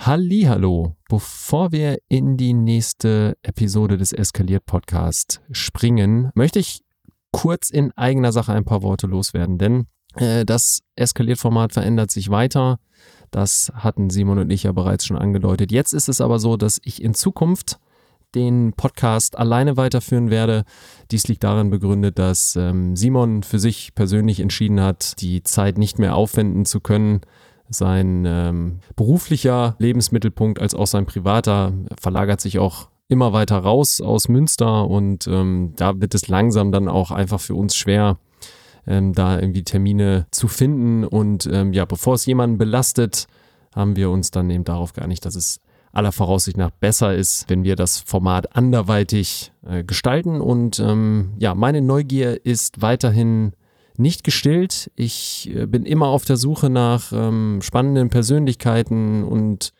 Hallo, bevor wir in die nächste Episode des Eskaliert Podcast springen, möchte ich kurz in eigener Sache ein paar Worte loswerden, denn äh, das Eskaliert Format verändert sich weiter. Das hatten Simon und ich ja bereits schon angedeutet. Jetzt ist es aber so, dass ich in Zukunft den Podcast alleine weiterführen werde. Dies liegt darin begründet, dass ähm, Simon für sich persönlich entschieden hat, die Zeit nicht mehr aufwenden zu können, sein ähm, beruflicher Lebensmittelpunkt als auch sein privater verlagert sich auch immer weiter raus aus Münster und ähm, da wird es langsam dann auch einfach für uns schwer, ähm, da irgendwie Termine zu finden. Und ähm, ja, bevor es jemanden belastet, haben wir uns dann eben darauf geeinigt, dass es aller Voraussicht nach besser ist, wenn wir das Format anderweitig äh, gestalten. Und ähm, ja, meine Neugier ist weiterhin nicht gestillt. Ich äh, bin immer auf der Suche nach ähm, spannenden Persönlichkeiten und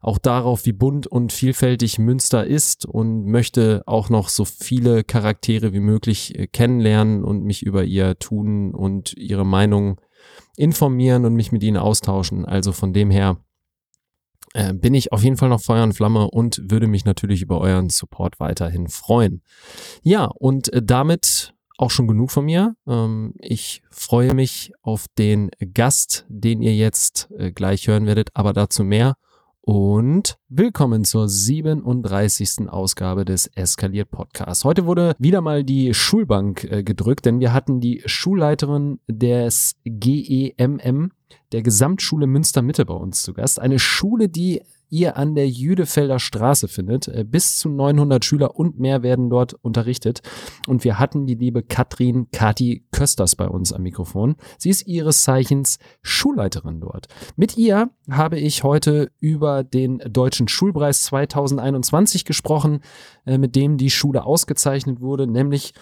auch darauf, wie bunt und vielfältig Münster ist und möchte auch noch so viele Charaktere wie möglich äh, kennenlernen und mich über ihr Tun und ihre Meinung informieren und mich mit ihnen austauschen. Also von dem her äh, bin ich auf jeden Fall noch Feuer und Flamme und würde mich natürlich über euren Support weiterhin freuen. Ja, und äh, damit auch schon genug von mir. Ähm, ich freue mich auf den Gast, den ihr jetzt äh, gleich hören werdet, aber dazu mehr. Und willkommen zur 37. Ausgabe des Eskaliert Podcasts. Heute wurde wieder mal die Schulbank äh, gedrückt, denn wir hatten die Schulleiterin des GEMM, der Gesamtschule Münster Mitte bei uns zu Gast. Eine Schule, die ihr an der Jüdefelder Straße findet. Äh, bis zu 900 Schüler und mehr werden dort unterrichtet. Und wir hatten die liebe Katrin Kati Kösters bei uns am Mikrofon. Sie ist ihres Zeichens Schulleiterin dort. Mit ihr habe ich heute über den Deutschen Schulpreis 2021 gesprochen, äh, mit dem die Schule ausgezeichnet wurde, nämlich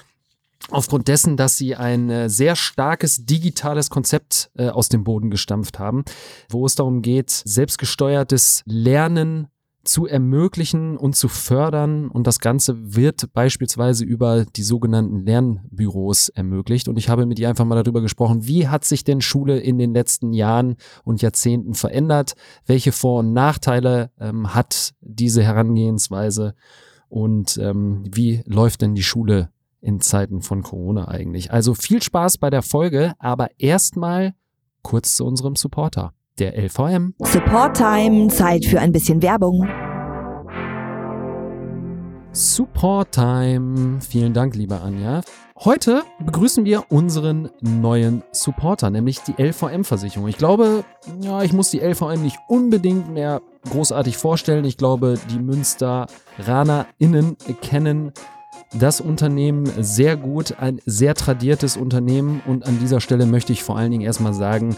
aufgrund dessen, dass sie ein äh, sehr starkes digitales Konzept äh, aus dem Boden gestampft haben, wo es darum geht, selbstgesteuertes Lernen zu ermöglichen und zu fördern. Und das Ganze wird beispielsweise über die sogenannten Lernbüros ermöglicht. Und ich habe mit ihr einfach mal darüber gesprochen, wie hat sich denn Schule in den letzten Jahren und Jahrzehnten verändert? Welche Vor- und Nachteile ähm, hat diese Herangehensweise? Und ähm, wie läuft denn die Schule in Zeiten von Corona eigentlich. Also viel Spaß bei der Folge, aber erstmal kurz zu unserem Supporter, der LVM. Support Time, Zeit für ein bisschen Werbung. Support Time. Vielen Dank, liebe Anja. Heute begrüßen wir unseren neuen Supporter, nämlich die LVM-Versicherung. Ich glaube, ja, ich muss die LVM nicht unbedingt mehr großartig vorstellen. Ich glaube, die MünsteranerInnen kennen das Unternehmen sehr gut, ein sehr tradiertes Unternehmen und an dieser Stelle möchte ich vor allen Dingen erstmal sagen,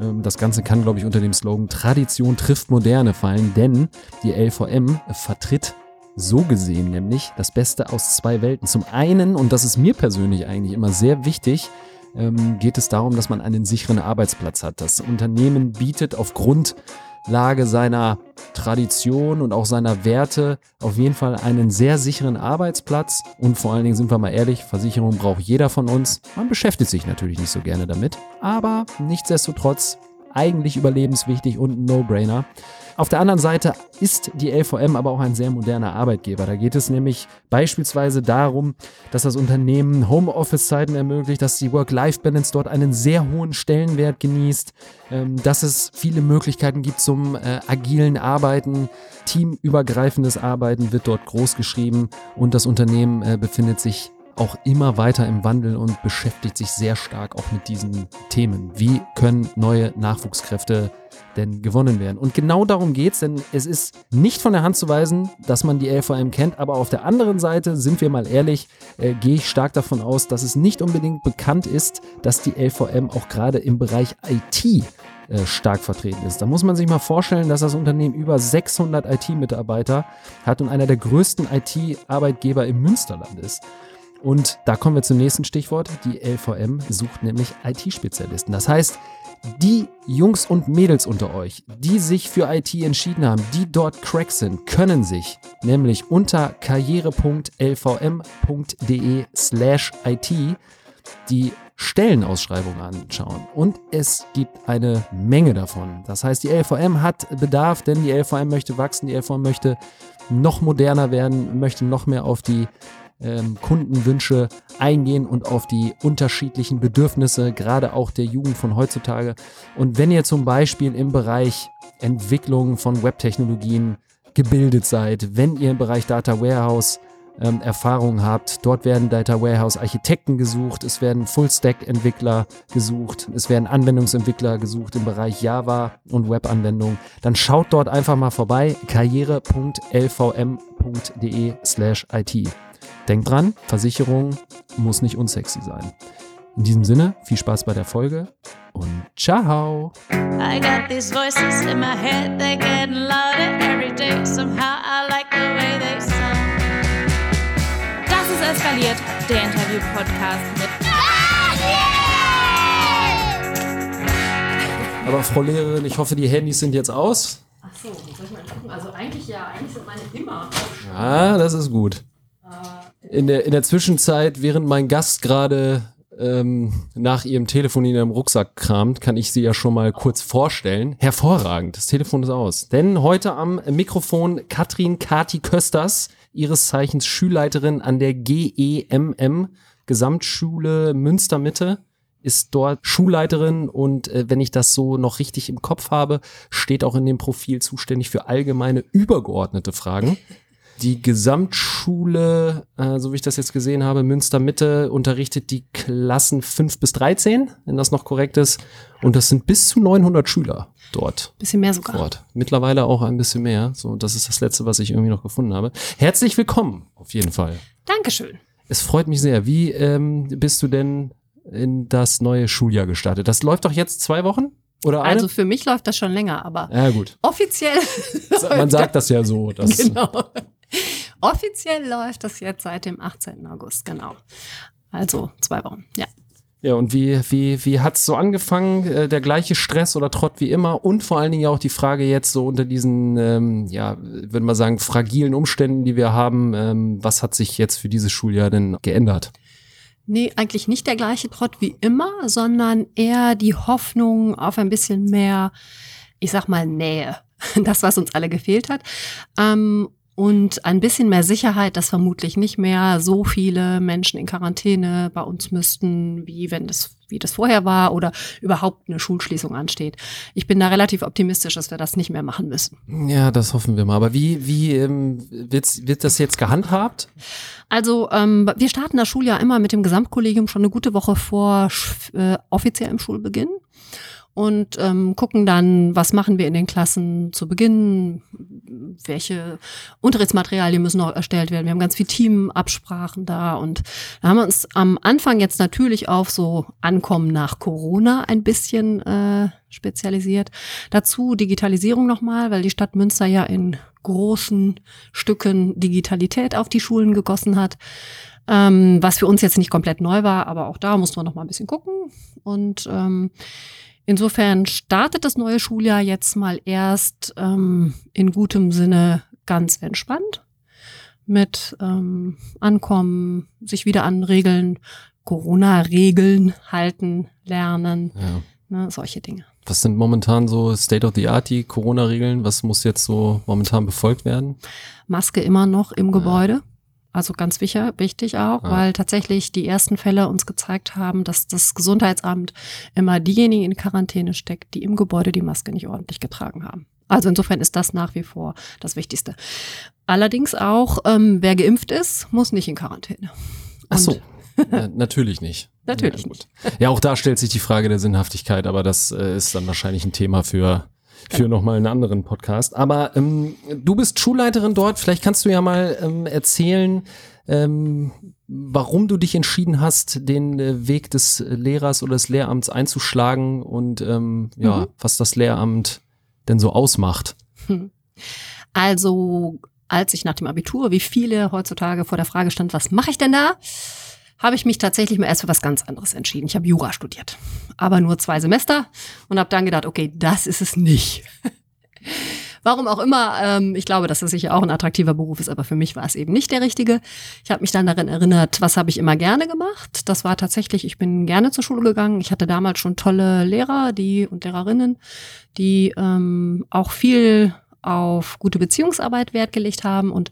ähm, das Ganze kann, glaube ich, unter dem Slogan Tradition trifft Moderne fallen, denn die LVM vertritt so gesehen nämlich das Beste aus zwei Welten. Zum einen, und das ist mir persönlich eigentlich immer sehr wichtig, ähm, geht es darum, dass man einen sicheren Arbeitsplatz hat. Das Unternehmen bietet aufgrund Lage seiner Tradition und auch seiner Werte auf jeden Fall einen sehr sicheren Arbeitsplatz. Und vor allen Dingen sind wir mal ehrlich, Versicherung braucht jeder von uns. Man beschäftigt sich natürlich nicht so gerne damit, aber nichtsdestotrotz eigentlich überlebenswichtig und ein No-Brainer. Auf der anderen Seite ist die LVM aber auch ein sehr moderner Arbeitgeber. Da geht es nämlich beispielsweise darum, dass das Unternehmen Homeoffice-Zeiten ermöglicht, dass die Work-Life-Balance dort einen sehr hohen Stellenwert genießt, ähm, dass es viele Möglichkeiten gibt zum äh, agilen Arbeiten, teamübergreifendes Arbeiten wird dort groß geschrieben und das Unternehmen äh, befindet sich auch immer weiter im Wandel und beschäftigt sich sehr stark auch mit diesen Themen. Wie können neue Nachwuchskräfte denn gewonnen werden? Und genau darum geht es, denn es ist nicht von der Hand zu weisen, dass man die LVM kennt, aber auf der anderen Seite, sind wir mal ehrlich, äh, gehe ich stark davon aus, dass es nicht unbedingt bekannt ist, dass die LVM auch gerade im Bereich IT äh, stark vertreten ist. Da muss man sich mal vorstellen, dass das Unternehmen über 600 IT-Mitarbeiter hat und einer der größten IT-Arbeitgeber im Münsterland ist. Und da kommen wir zum nächsten Stichwort. Die LVM sucht nämlich IT-Spezialisten. Das heißt, die Jungs und Mädels unter euch, die sich für IT entschieden haben, die dort Crack sind, können sich nämlich unter karriere.lvm.de slash IT die Stellenausschreibungen anschauen. Und es gibt eine Menge davon. Das heißt, die LVM hat Bedarf, denn die LVM möchte wachsen, die LVM möchte noch moderner werden, möchte noch mehr auf die ähm, Kundenwünsche eingehen und auf die unterschiedlichen Bedürfnisse, gerade auch der Jugend von heutzutage. Und wenn ihr zum Beispiel im Bereich Entwicklung von Webtechnologien gebildet seid, wenn ihr im Bereich Data Warehouse ähm, Erfahrung habt. Dort werden Data Warehouse Architekten gesucht, es werden Full-Stack-Entwickler gesucht, es werden Anwendungsentwickler gesucht im Bereich Java und Webanwendungen. Dann schaut dort einfach mal vorbei, karriere.lvm.de slash IT. Denkt dran, Versicherung muss nicht unsexy sein. In diesem Sinne, viel Spaß bei der Folge und ciao! I got these voices in my head, they're getting louder every day. Somehow I like the way they sound. Das ist Eskaliert, der Interview-Podcast mit. Aber Frau Lehrerin, ich hoffe, die Handys sind jetzt aus. Ach so, soll ich mal gucken? Also eigentlich ja, eigentlich sind meine immer aus. Ah, das ist gut. In der, in der Zwischenzeit, während mein Gast gerade ähm, nach ihrem Telefon in ihrem Rucksack kramt, kann ich sie ja schon mal kurz vorstellen. Hervorragend, das Telefon ist aus. Denn heute am Mikrofon Katrin Kati Kösters, ihres Zeichens Schulleiterin an der GEMM, Gesamtschule Münstermitte ist dort Schulleiterin und äh, wenn ich das so noch richtig im Kopf habe, steht auch in dem Profil zuständig für allgemeine übergeordnete Fragen. Die Gesamtschule, äh, so wie ich das jetzt gesehen habe, Münster Mitte, unterrichtet die Klassen 5 bis 13, wenn das noch korrekt ist. Und das sind bis zu 900 Schüler dort. Bisschen mehr sogar. Dort. Mittlerweile auch ein bisschen mehr. So, das ist das Letzte, was ich irgendwie noch gefunden habe. Herzlich willkommen, auf jeden Fall. Dankeschön. Es freut mich sehr. Wie ähm, bist du denn in das neue Schuljahr gestartet? Das läuft doch jetzt zwei Wochen? Oder eine? Also für mich läuft das schon länger, aber ja, gut. offiziell. Man sagt das ja so. Dass genau. Offiziell läuft das jetzt seit dem 18. August, genau. Also zwei Wochen, ja. Ja, und wie, wie, wie hat's so angefangen? Äh, der gleiche Stress oder Trott wie immer? Und vor allen Dingen auch die Frage jetzt so unter diesen, ähm, ja, würde man sagen, fragilen Umständen, die wir haben, ähm, was hat sich jetzt für dieses Schuljahr denn geändert? Nee, eigentlich nicht der gleiche Trott wie immer, sondern eher die Hoffnung auf ein bisschen mehr, ich sag mal, Nähe. Das, was uns alle gefehlt hat. Ähm, und ein bisschen mehr Sicherheit, dass vermutlich nicht mehr so viele Menschen in Quarantäne bei uns müssten, wie wenn das wie das vorher war oder überhaupt eine Schulschließung ansteht. Ich bin da relativ optimistisch, dass wir das nicht mehr machen müssen. Ja, das hoffen wir mal. Aber wie, wie ähm, wird, wird das jetzt gehandhabt? Also ähm, wir starten das Schuljahr immer mit dem Gesamtkollegium schon eine gute Woche vor äh, offiziellem Schulbeginn und ähm, gucken dann, was machen wir in den Klassen zu Beginn, welche Unterrichtsmaterialien müssen noch erstellt werden. Wir haben ganz viel Teamabsprachen da und da haben wir uns am Anfang jetzt natürlich auf so Ankommen nach Corona ein bisschen äh, spezialisiert. Dazu Digitalisierung nochmal, weil die Stadt Münster ja in großen Stücken Digitalität auf die Schulen gegossen hat. Ähm, was für uns jetzt nicht komplett neu war, aber auch da muss man noch mal ein bisschen gucken. Und ähm, Insofern startet das neue Schuljahr jetzt mal erst ähm, in gutem Sinne ganz entspannt mit ähm, Ankommen, sich wieder an Regeln, Corona-Regeln halten, lernen, ja. ne, solche Dinge. Was sind momentan so State of the Art, die Corona-Regeln? Was muss jetzt so momentan befolgt werden? Maske immer noch im Gebäude. Also ganz sicher, wichtig auch, ja. weil tatsächlich die ersten Fälle uns gezeigt haben, dass das Gesundheitsamt immer diejenigen in Quarantäne steckt, die im Gebäude die Maske nicht ordentlich getragen haben. Also insofern ist das nach wie vor das Wichtigste. Allerdings auch, ähm, wer geimpft ist, muss nicht in Quarantäne. Und Ach so. Ja, natürlich nicht. natürlich ja, nicht. Ja, auch da stellt sich die Frage der Sinnhaftigkeit, aber das äh, ist dann wahrscheinlich ein Thema für für genau. nochmal einen anderen Podcast. Aber ähm, du bist Schulleiterin dort. Vielleicht kannst du ja mal ähm, erzählen, ähm, warum du dich entschieden hast, den äh, Weg des Lehrers oder des Lehramts einzuschlagen und ähm, ja, mhm. was das Lehramt denn so ausmacht. Hm. Also, als ich nach dem Abitur, wie viele heutzutage vor der Frage stand, was mache ich denn da? Habe ich mich tatsächlich mal erst für was ganz anderes entschieden. Ich habe Jura studiert, aber nur zwei Semester und habe dann gedacht, okay, das ist es nicht. Warum auch immer, ähm, ich glaube, dass das sicher auch ein attraktiver Beruf ist, aber für mich war es eben nicht der richtige. Ich habe mich dann daran erinnert, was habe ich immer gerne gemacht. Das war tatsächlich, ich bin gerne zur Schule gegangen. Ich hatte damals schon tolle Lehrer, die und Lehrerinnen, die ähm, auch viel auf gute Beziehungsarbeit Wert gelegt haben. Und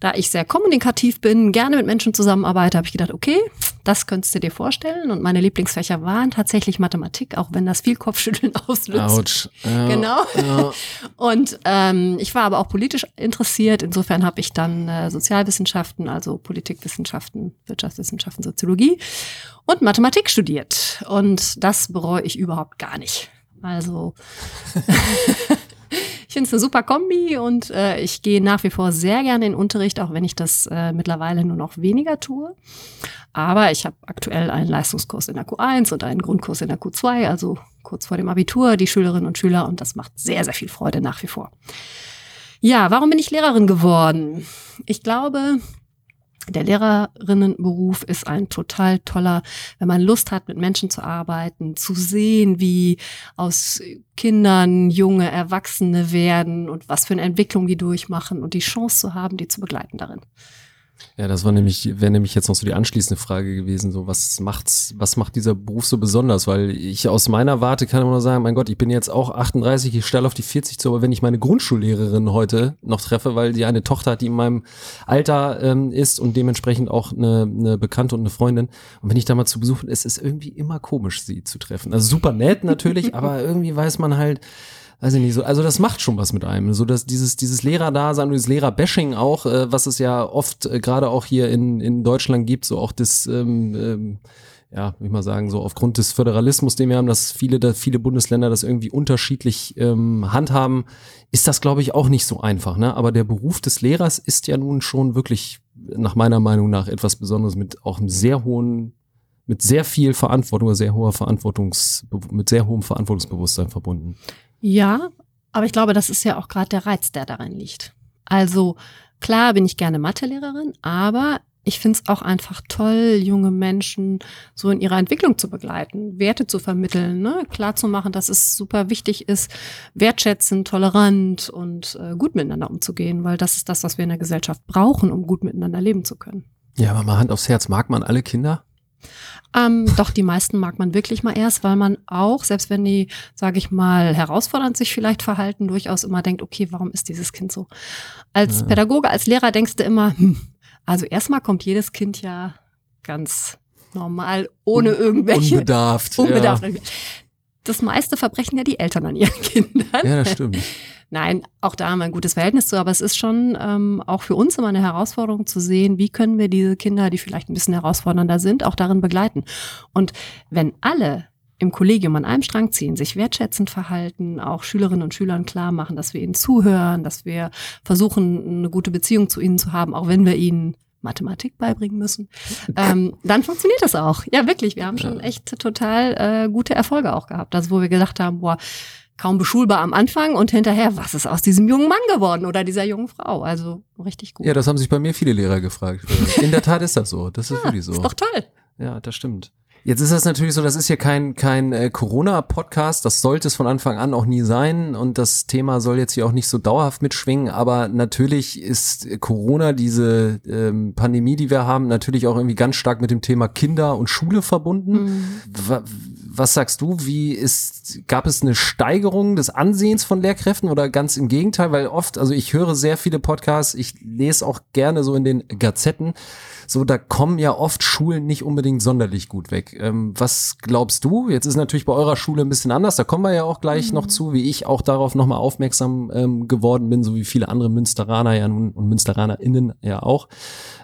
da ich sehr kommunikativ bin, gerne mit Menschen zusammenarbeite, habe ich gedacht, okay, das könntest du dir vorstellen. Und meine Lieblingsfächer waren tatsächlich Mathematik, auch wenn das viel Kopfschütteln auslöst. Ja, Genau. Ja. Und ähm, ich war aber auch politisch interessiert. Insofern habe ich dann äh, Sozialwissenschaften, also Politikwissenschaften, Wirtschaftswissenschaften, Soziologie und Mathematik studiert. Und das bereue ich überhaupt gar nicht. Also ich finde es eine super Kombi und äh, ich gehe nach wie vor sehr gerne in Unterricht, auch wenn ich das äh, mittlerweile nur noch weniger tue. Aber ich habe aktuell einen Leistungskurs in der Q1 und einen Grundkurs in der Q2, also kurz vor dem Abitur, die Schülerinnen und Schüler und das macht sehr, sehr viel Freude nach wie vor. Ja, warum bin ich Lehrerin geworden? Ich glaube, der Lehrerinnenberuf ist ein total toller, wenn man Lust hat, mit Menschen zu arbeiten, zu sehen, wie aus Kindern junge Erwachsene werden und was für eine Entwicklung die durchmachen und die Chance zu haben, die zu begleiten darin. Ja, das war nämlich, wäre nämlich jetzt noch so die anschließende Frage gewesen, so was macht's, was macht dieser Beruf so besonders? Weil ich aus meiner Warte kann immer nur sagen, mein Gott, ich bin jetzt auch 38, ich stelle auf die 40 zu, aber wenn ich meine Grundschullehrerin heute noch treffe, weil die eine Tochter hat, die in meinem Alter ähm, ist und dementsprechend auch eine, eine Bekannte und eine Freundin. Und wenn ich da mal zu Besuch bin, es ist irgendwie immer komisch, sie zu treffen. Also super nett natürlich, aber irgendwie weiß man halt, weiß ich nicht so, also das macht schon was mit einem, so dass dieses dieses Lehrerdasein und dieses Lehrerbashing auch, äh, was es ja oft äh, gerade auch hier in in Deutschland gibt, so auch das ähm, ähm, ja, wie ich mal sagen, so aufgrund des Föderalismus, den wir haben, dass viele, da viele Bundesländer das irgendwie unterschiedlich ähm, handhaben, ist das, glaube ich, auch nicht so einfach. Ne? Aber der Beruf des Lehrers ist ja nun schon wirklich nach meiner Meinung nach etwas Besonderes mit auch einem sehr hohen, mit sehr viel Verantwortung, sehr hoher Verantwortungs, mit sehr hohem Verantwortungsbewusstsein verbunden. Ja, aber ich glaube, das ist ja auch gerade der Reiz, der darin liegt. Also klar bin ich gerne Mathelehrerin, aber ich finde es auch einfach toll, junge Menschen so in ihrer Entwicklung zu begleiten, Werte zu vermitteln, ne? klar zu machen, dass es super wichtig ist, wertschätzend, tolerant und äh, gut miteinander umzugehen, weil das ist das, was wir in der Gesellschaft brauchen, um gut miteinander leben zu können. Ja, aber mal Hand aufs Herz, mag man alle Kinder? Ähm, doch, die meisten mag man wirklich mal erst, weil man auch, selbst wenn die, sage ich mal, herausfordernd sich vielleicht verhalten, durchaus immer denkt, okay, warum ist dieses Kind so? Als Ja. Pädagoge, als Lehrer denkst du immer, hm, also erstmal kommt jedes Kind ja ganz normal, ohne irgendwelche Unbedarft. unbedarft. Das meiste verbrechen ja die Eltern an ihren Kindern. Ja. das stimmt. Nein, auch da haben wir ein gutes Verhältnis zu, aber es ist schon ähm, auch für uns immer eine Herausforderung zu sehen, wie können wir diese Kinder, die vielleicht ein bisschen herausfordernder sind, auch darin begleiten. Und wenn alle im Kollegium an einem Strang ziehen, sich wertschätzend verhalten, auch Schülerinnen und Schülern klar machen, dass wir ihnen zuhören, dass wir versuchen, eine gute Beziehung zu ihnen zu haben, auch wenn wir ihnen Mathematik beibringen müssen, ähm, dann funktioniert das auch. Ja, wirklich. Wir haben schon echt total äh, gute Erfolge auch gehabt. Also wo wir gedacht haben, boah, kaum beschulbar am Anfang und hinterher, was ist aus diesem jungen Mann geworden oder dieser jungen Frau? Also richtig gut. Ja, das haben sich bei mir viele Lehrer gefragt. In der Tat ist das so. Das ist wirklich so. Ist doch toll. Ja, das stimmt. Jetzt ist das natürlich so, das ist hier kein, kein äh, Corona-Podcast, das sollte es von Anfang an auch nie sein. Und das Thema soll jetzt hier auch nicht so dauerhaft mitschwingen, aber natürlich ist Corona, diese ähm, Pandemie, die wir haben, natürlich auch irgendwie ganz stark mit dem Thema Kinder und Schule verbunden. Wa- Was sagst du, wie ist, gab es eine Steigerung des Ansehens von Lehrkräften oder ganz im Gegenteil, weil oft, also ich höre sehr viele Podcasts, ich lese auch gerne so in den Gazetten, so, da kommen ja oft Schulen nicht unbedingt sonderlich gut weg. Ähm, was glaubst du? Jetzt ist natürlich bei eurer Schule ein bisschen anders, da kommen wir ja auch gleich noch zu, wie ich auch darauf nochmal aufmerksam ähm, geworden bin, so wie viele andere Münsteraner ja nun und MünsteranerInnen ja auch.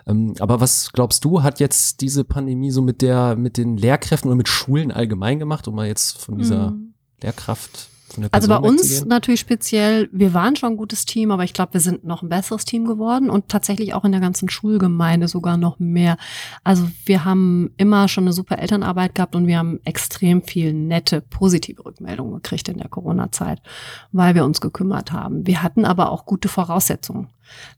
Ähm, aber was glaubst du, hat jetzt diese Pandemie so mit der, mit den Lehrkräften oder mit Schulen allgemein gemacht, um mal jetzt von dieser Mhm. Lehrkraft von der Also Person bei uns natürlich speziell, wir waren schon ein gutes Team, aber ich glaube, wir sind noch ein besseres Team geworden und tatsächlich auch in der ganzen Schulgemeinde sogar noch mehr. Also wir haben immer schon eine super Elternarbeit gehabt und wir haben extrem viel nette, positive Rückmeldungen gekriegt in der Corona-Zeit, weil wir uns gekümmert haben. Wir hatten aber auch gute Voraussetzungen.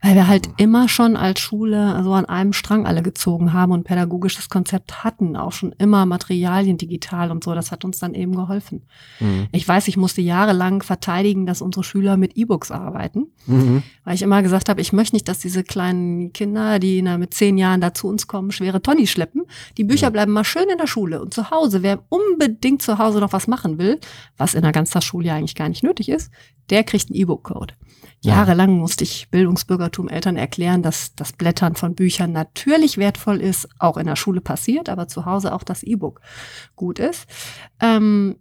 Weil wir halt immer schon als Schule so an einem Strang alle gezogen haben und pädagogisches Konzept hatten, auch schon immer Materialien digital und so. Das hat uns dann eben geholfen. Mhm. Ich weiß, ich musste jahrelang verteidigen, dass unsere Schüler mit E-Books arbeiten, mhm. weil ich immer gesagt habe, ich möchte nicht, dass diese kleinen Kinder, die na, mit zehn Jahren da zu uns kommen, schwere Tonny schleppen. Die Bücher ja. bleiben mal schön in der Schule und zu Hause. Wer unbedingt zu Hause noch was machen will, was in der Ganztagsschule ja eigentlich gar nicht nötig ist, der kriegt einen E-Book-Code. Jahrelang musste ich Bildungsbürgertum Eltern erklären, dass das Blättern von Büchern natürlich wertvoll ist, auch in der Schule passiert, aber zu Hause auch das E-Book gut ist. Ähm,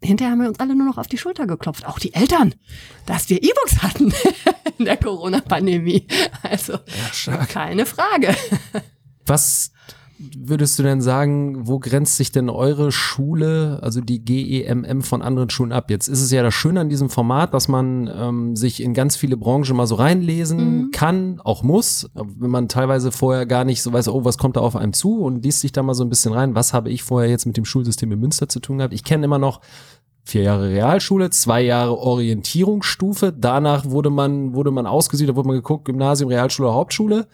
hinterher haben wir uns alle nur noch auf die Schulter geklopft, auch die Eltern, dass wir E-Books hatten in der Corona-Pandemie. Also ja, keine Frage. Was würdest du denn sagen, wo grenzt sich denn eure Schule, also die GEMM von anderen Schulen ab? Jetzt ist es ja das Schöne an diesem Format, dass man ähm, sich in ganz viele Branchen mal so reinlesen mhm. kann, auch muss, wenn man teilweise vorher gar nicht so weiß, oh, was kommt da auf einem zu und liest sich da mal so ein bisschen rein, was habe ich vorher jetzt mit dem Schulsystem in Münster zu tun gehabt? Ich kenne immer noch vier Jahre Realschule, zwei Jahre Orientierungsstufe, danach wurde man, wurde man ausgesieht, da wurde man geguckt, Gymnasium, Realschule, Hauptschule.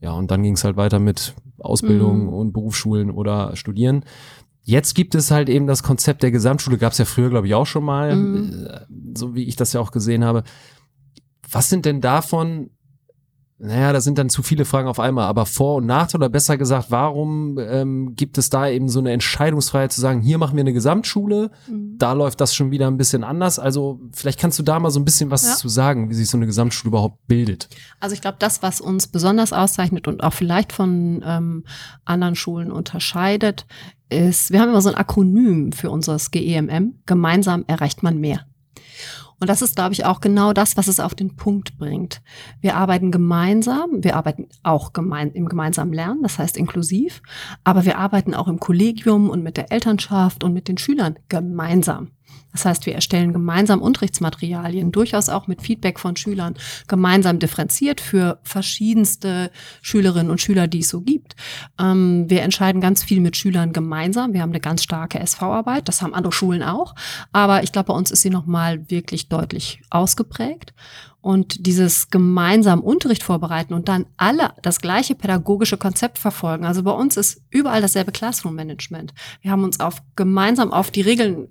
Ja, und dann ging es halt weiter mit Ausbildung mhm. und Berufsschulen oder Studieren. Jetzt gibt es halt eben das Konzept der Gesamtschule, gab es ja früher, glaube ich, auch schon mal, mhm. Äh, so wie ich das ja auch gesehen habe. Was sind denn davon naja, da sind dann zu viele Fragen auf einmal, aber Vor- und Nachteil oder besser gesagt, warum ähm, gibt es da eben so eine Entscheidungsfreiheit zu sagen, hier machen wir eine Gesamtschule, mhm. da läuft das schon wieder ein bisschen anders. Also vielleicht kannst du da mal so ein bisschen was ja. zu sagen, wie sich so eine Gesamtschule überhaupt bildet. Also ich glaube, das, was uns besonders auszeichnet und auch vielleicht von ähm, anderen Schulen unterscheidet, ist, wir haben immer so ein Akronym für unseres GEMM, gemeinsam erreicht man mehr. Und das ist, glaube ich, auch genau das, was es auf den Punkt bringt. Wir arbeiten gemeinsam, wir arbeiten auch gemein, im gemeinsamen Lernen, das heißt inklusiv, aber wir arbeiten auch im Kollegium und mit der Elternschaft und mit den Schülern gemeinsam. Das heißt, wir erstellen gemeinsam Unterrichtsmaterialien, durchaus auch mit Feedback von Schülern, gemeinsam differenziert für verschiedenste Schülerinnen und Schüler, die es so gibt. Ähm, wir entscheiden ganz viel mit Schülern gemeinsam. Wir haben eine ganz starke SV-Arbeit, das haben andere Schulen auch, aber ich glaube, bei uns ist sie nochmal wirklich deutlich ausgeprägt und dieses gemeinsam Unterricht vorbereiten und dann alle das gleiche pädagogische Konzept verfolgen. Also bei uns ist überall dasselbe Classroom-Management. Wir haben uns auf gemeinsam auf die Regeln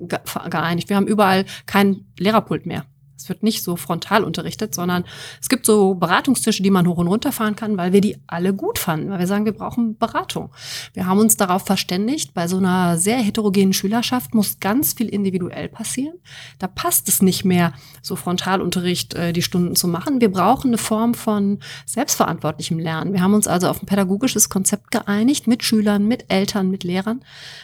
geeinigt. Wir haben überall kein Lehrerpult mehr. Es wird nicht so frontal unterrichtet, sondern es gibt so Beratungstische, die man hoch und runter fahren kann, weil wir die alle gut fanden, weil wir sagen, wir brauchen Beratung. Wir haben uns darauf verständigt, bei so einer sehr heterogenen Schülerschaft muss ganz viel individuell passieren. Da passt es nicht mehr, so Frontalunterricht äh, die Stunden zu machen. Wir brauchen eine Form von selbstverantwortlichem Lernen. Wir haben uns also auf ein pädagogisches Konzept geeinigt mit Schülern, mit Eltern, mit Lehrern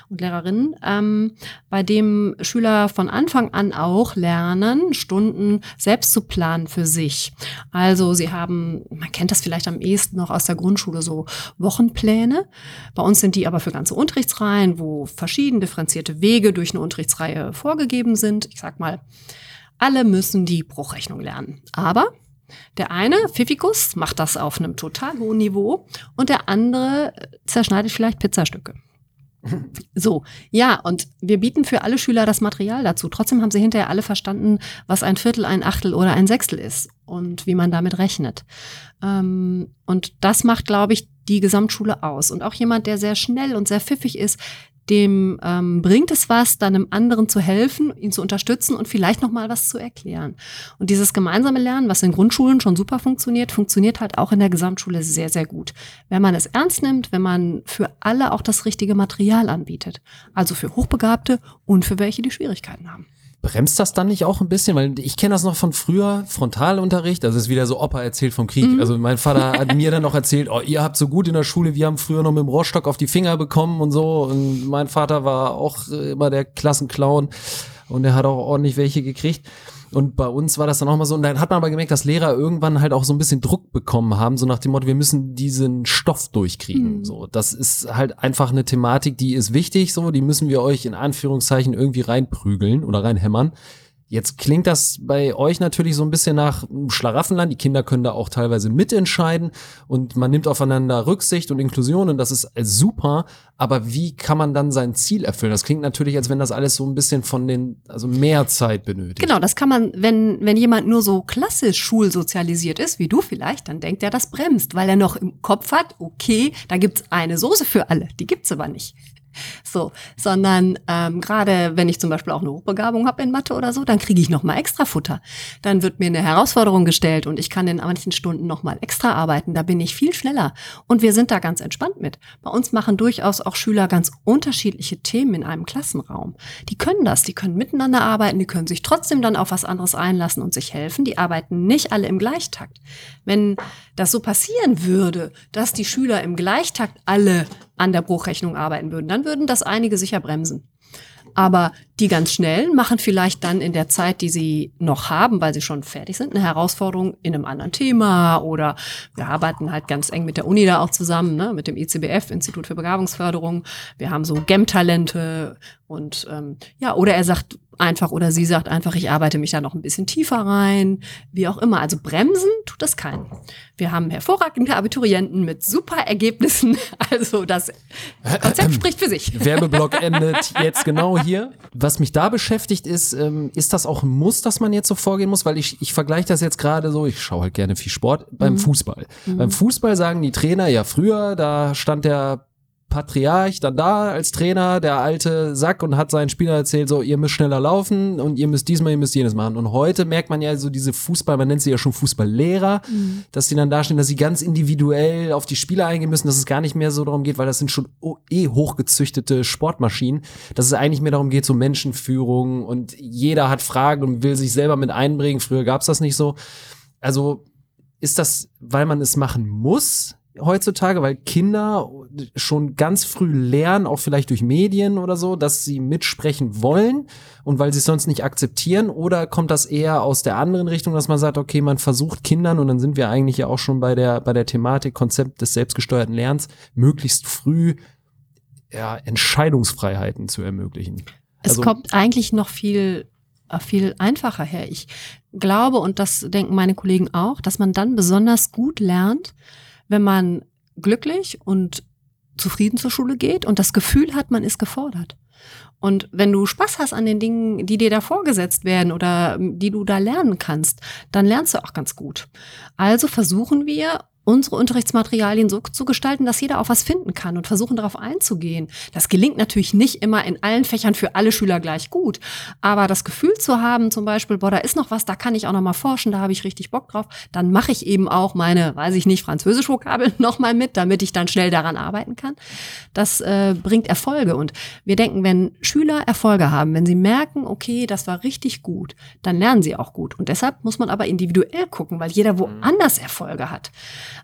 und Lehrerinnen, ähm, bei dem Schüler von Anfang an auch lernen, Stunden selbst zu planen für sich. Also sie haben, man kennt das vielleicht am ehesten noch aus der Grundschule, so Wochenpläne. Bei uns sind die aber für ganze Unterrichtsreihen, wo verschieden differenzierte Wege durch eine Unterrichtsreihe vorgegeben sind. Ich sag mal, alle müssen die Bruchrechnung lernen. Aber der eine, Pfiffikus, macht das auf einem total hohen Niveau und der andere zerschneidet vielleicht Pizzastücke. So, ja, und wir bieten für alle Schüler das Material dazu. Trotzdem haben sie hinterher alle verstanden, was ein Viertel, ein Achtel oder ein Sechstel ist und wie man damit rechnet. Ähm, und das macht, glaube ich, die Gesamtschule aus. Und auch jemand, der sehr schnell und sehr pfiffig ist, dem ähm, bringt es was, dann einem anderen zu helfen, ihn zu unterstützen und vielleicht noch mal was zu erklären. Und dieses gemeinsame Lernen, was in Grundschulen schon super funktioniert, funktioniert halt auch in der Gesamtschule sehr, sehr gut. Wenn man es ernst nimmt, wenn man für alle auch das richtige Material anbietet. Also für Hochbegabte und für welche, die Schwierigkeiten haben. Bremst das dann nicht auch ein bisschen? Weil ich kenne das noch von früher, Frontalunterricht, also es ist wieder so Opa erzählt vom Krieg. Mhm. Also mein Vater hat mir dann noch erzählt, oh, ihr habt so gut in der Schule, wir haben früher noch mit dem Rohrstock auf die Finger bekommen und so. Und mein Vater war auch immer der Klassenclown und er hat auch ordentlich welche gekriegt. Und bei uns war das dann auch mal so, und dann hat man aber gemerkt, dass Lehrer irgendwann halt auch so ein bisschen Druck bekommen haben, so nach dem Motto, wir müssen diesen Stoff durchkriegen. Mhm. So, das ist halt einfach eine Thematik, die ist wichtig, so, die müssen wir euch in Anführungszeichen irgendwie reinprügeln oder reinhämmern. Jetzt klingt das bei euch natürlich so ein bisschen nach Schlaraffenland. Die Kinder können da auch teilweise mitentscheiden und man nimmt aufeinander Rücksicht und Inklusion und das ist super. Aber wie kann man dann sein Ziel erfüllen? Das klingt natürlich, als wenn das alles so ein bisschen von den, also mehr Zeit benötigt. Genau, das kann man, wenn, wenn jemand nur so klassisch schulsozialisiert ist, wie du vielleicht, dann denkt er, das bremst, weil er noch im Kopf hat, okay, da gibt's eine Soße für alle, die gibt's aber nicht. So, sondern ähm, gerade wenn ich zum Beispiel auch eine Hochbegabung habe in Mathe oder so, dann kriege ich noch mal extra Futter. Dann wird mir eine Herausforderung gestellt und ich kann in manchen Stunden noch mal extra arbeiten. Da bin ich viel schneller und wir sind da ganz entspannt mit. Bei uns machen durchaus auch Schüler ganz unterschiedliche Themen in einem Klassenraum. Die können das, die können miteinander arbeiten, die können sich trotzdem dann auf was anderes einlassen und sich helfen. Die arbeiten nicht alle im Gleichtakt. Wenn das so passieren würde, dass die Schüler im Gleichtakt alle an der Bruchrechnung arbeiten würden, dann würden das einige sicher bremsen. Aber die ganz schnellen machen vielleicht dann in der Zeit, die sie noch haben, weil sie schon fertig sind, eine Herausforderung in einem anderen Thema oder wir arbeiten halt ganz eng mit der Uni da auch zusammen, ne, mit dem ICBF, Institut für Begabungsförderung. Wir haben so GEM-Talente und ähm, ja, oder er sagt, einfach oder sie sagt einfach, ich arbeite mich da noch ein bisschen tiefer rein, wie auch immer. Also bremsen tut das keinen. Wir haben hervorragende Abiturienten mit super Ergebnissen. Also das Konzept spricht für sich. Werbeblock endet jetzt genau hier. Was mich da beschäftigt ist, ähm, ist das auch ein Muss, dass man jetzt so vorgehen muss? Weil ich, ich vergleiche das jetzt gerade so, ich schaue halt gerne viel Sport beim mhm. Fußball. Mhm. Beim Fußball sagen die Trainer ja früher, da stand der Patriarch dann da als Trainer, der alte Sack und hat seinen Spielern erzählt, so, ihr müsst schneller laufen und ihr müsst diesmal, ihr müsst jenes machen. Und heute merkt man ja so diese Fußball, man nennt sie ja schon Fußballlehrer, mhm. dass sie dann dastehen, dass sie ganz individuell auf die Spieler eingehen müssen, dass es gar nicht mehr so darum geht, weil das sind schon eh hochgezüchtete Sportmaschinen, dass es eigentlich mehr darum geht, so Menschenführung und jeder hat Fragen und will sich selber mit einbringen. Früher gab's das nicht so. Also ist das, weil man es machen muss, heutzutage, weil Kinder schon ganz früh lernen, auch vielleicht durch Medien oder so, dass sie mitsprechen wollen und weil sie es sonst nicht akzeptieren? Oder kommt das eher aus der anderen Richtung, dass man sagt, okay, man versucht Kindern, und dann sind wir eigentlich ja auch schon bei der, bei der Thematik Konzept des selbstgesteuerten Lernens, möglichst früh ja, Entscheidungsfreiheiten zu ermöglichen? Es also, kommt eigentlich noch viel viel einfacher her. Ich glaube, und das denken meine Kollegen auch, dass man dann besonders gut lernt, wenn man glücklich und zufrieden zur Schule geht und das Gefühl hat, man ist gefordert. Und wenn du Spaß hast an den Dingen, die dir da vorgesetzt werden oder die du da lernen kannst, dann lernst du auch ganz gut. Also versuchen wir unsere Unterrichtsmaterialien so zu gestalten, dass jeder auch was finden kann und versuchen darauf einzugehen. Das gelingt natürlich nicht immer in allen Fächern für alle Schüler gleich gut, aber das Gefühl zu haben, zum Beispiel, boah, da ist noch was, da kann ich auch noch mal forschen, da habe ich richtig Bock drauf, dann mache ich eben auch meine, weiß ich nicht, Französisch-Vokabeln noch mal mit, damit ich dann schnell daran arbeiten kann. Das äh, bringt Erfolge und wir denken, wenn Schüler Erfolge haben, wenn sie merken, okay, das war richtig gut, dann lernen sie auch gut und deshalb muss man aber individuell gucken, weil jeder woanders Erfolge hat.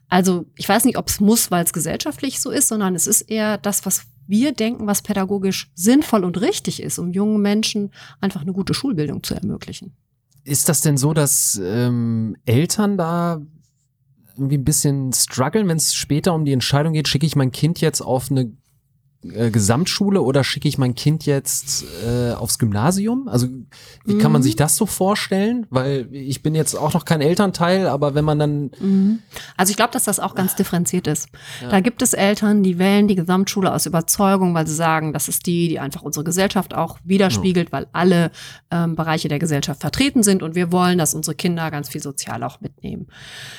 Also ich weiß nicht, ob es muss, weil es gesellschaftlich so ist, sondern es ist eher das, was wir denken, was pädagogisch sinnvoll und richtig ist, um jungen Menschen einfach eine gute Schulbildung zu ermöglichen. Ist das denn so, dass ähm, Eltern da irgendwie ein bisschen strugglen, wenn es später um die Entscheidung geht, schicke ich mein Kind jetzt auf eine äh, Gesamtschule oder schicke ich mein Kind jetzt äh, aufs Gymnasium? Also wie mhm. kann man mhm. sich das so vorstellen? Weil ich bin jetzt auch noch kein Elternteil, aber wenn man dann. Mhm. Also ich glaube, dass das auch ganz differenziert ist. Ja. Da gibt es Eltern, die wählen die Gesamtschule aus Überzeugung, weil sie sagen, das ist die, die einfach unsere Gesellschaft auch widerspiegelt, ja. weil alle ähm, Bereiche der Gesellschaft vertreten sind und wir wollen, dass unsere Kinder ganz viel sozial auch mitnehmen.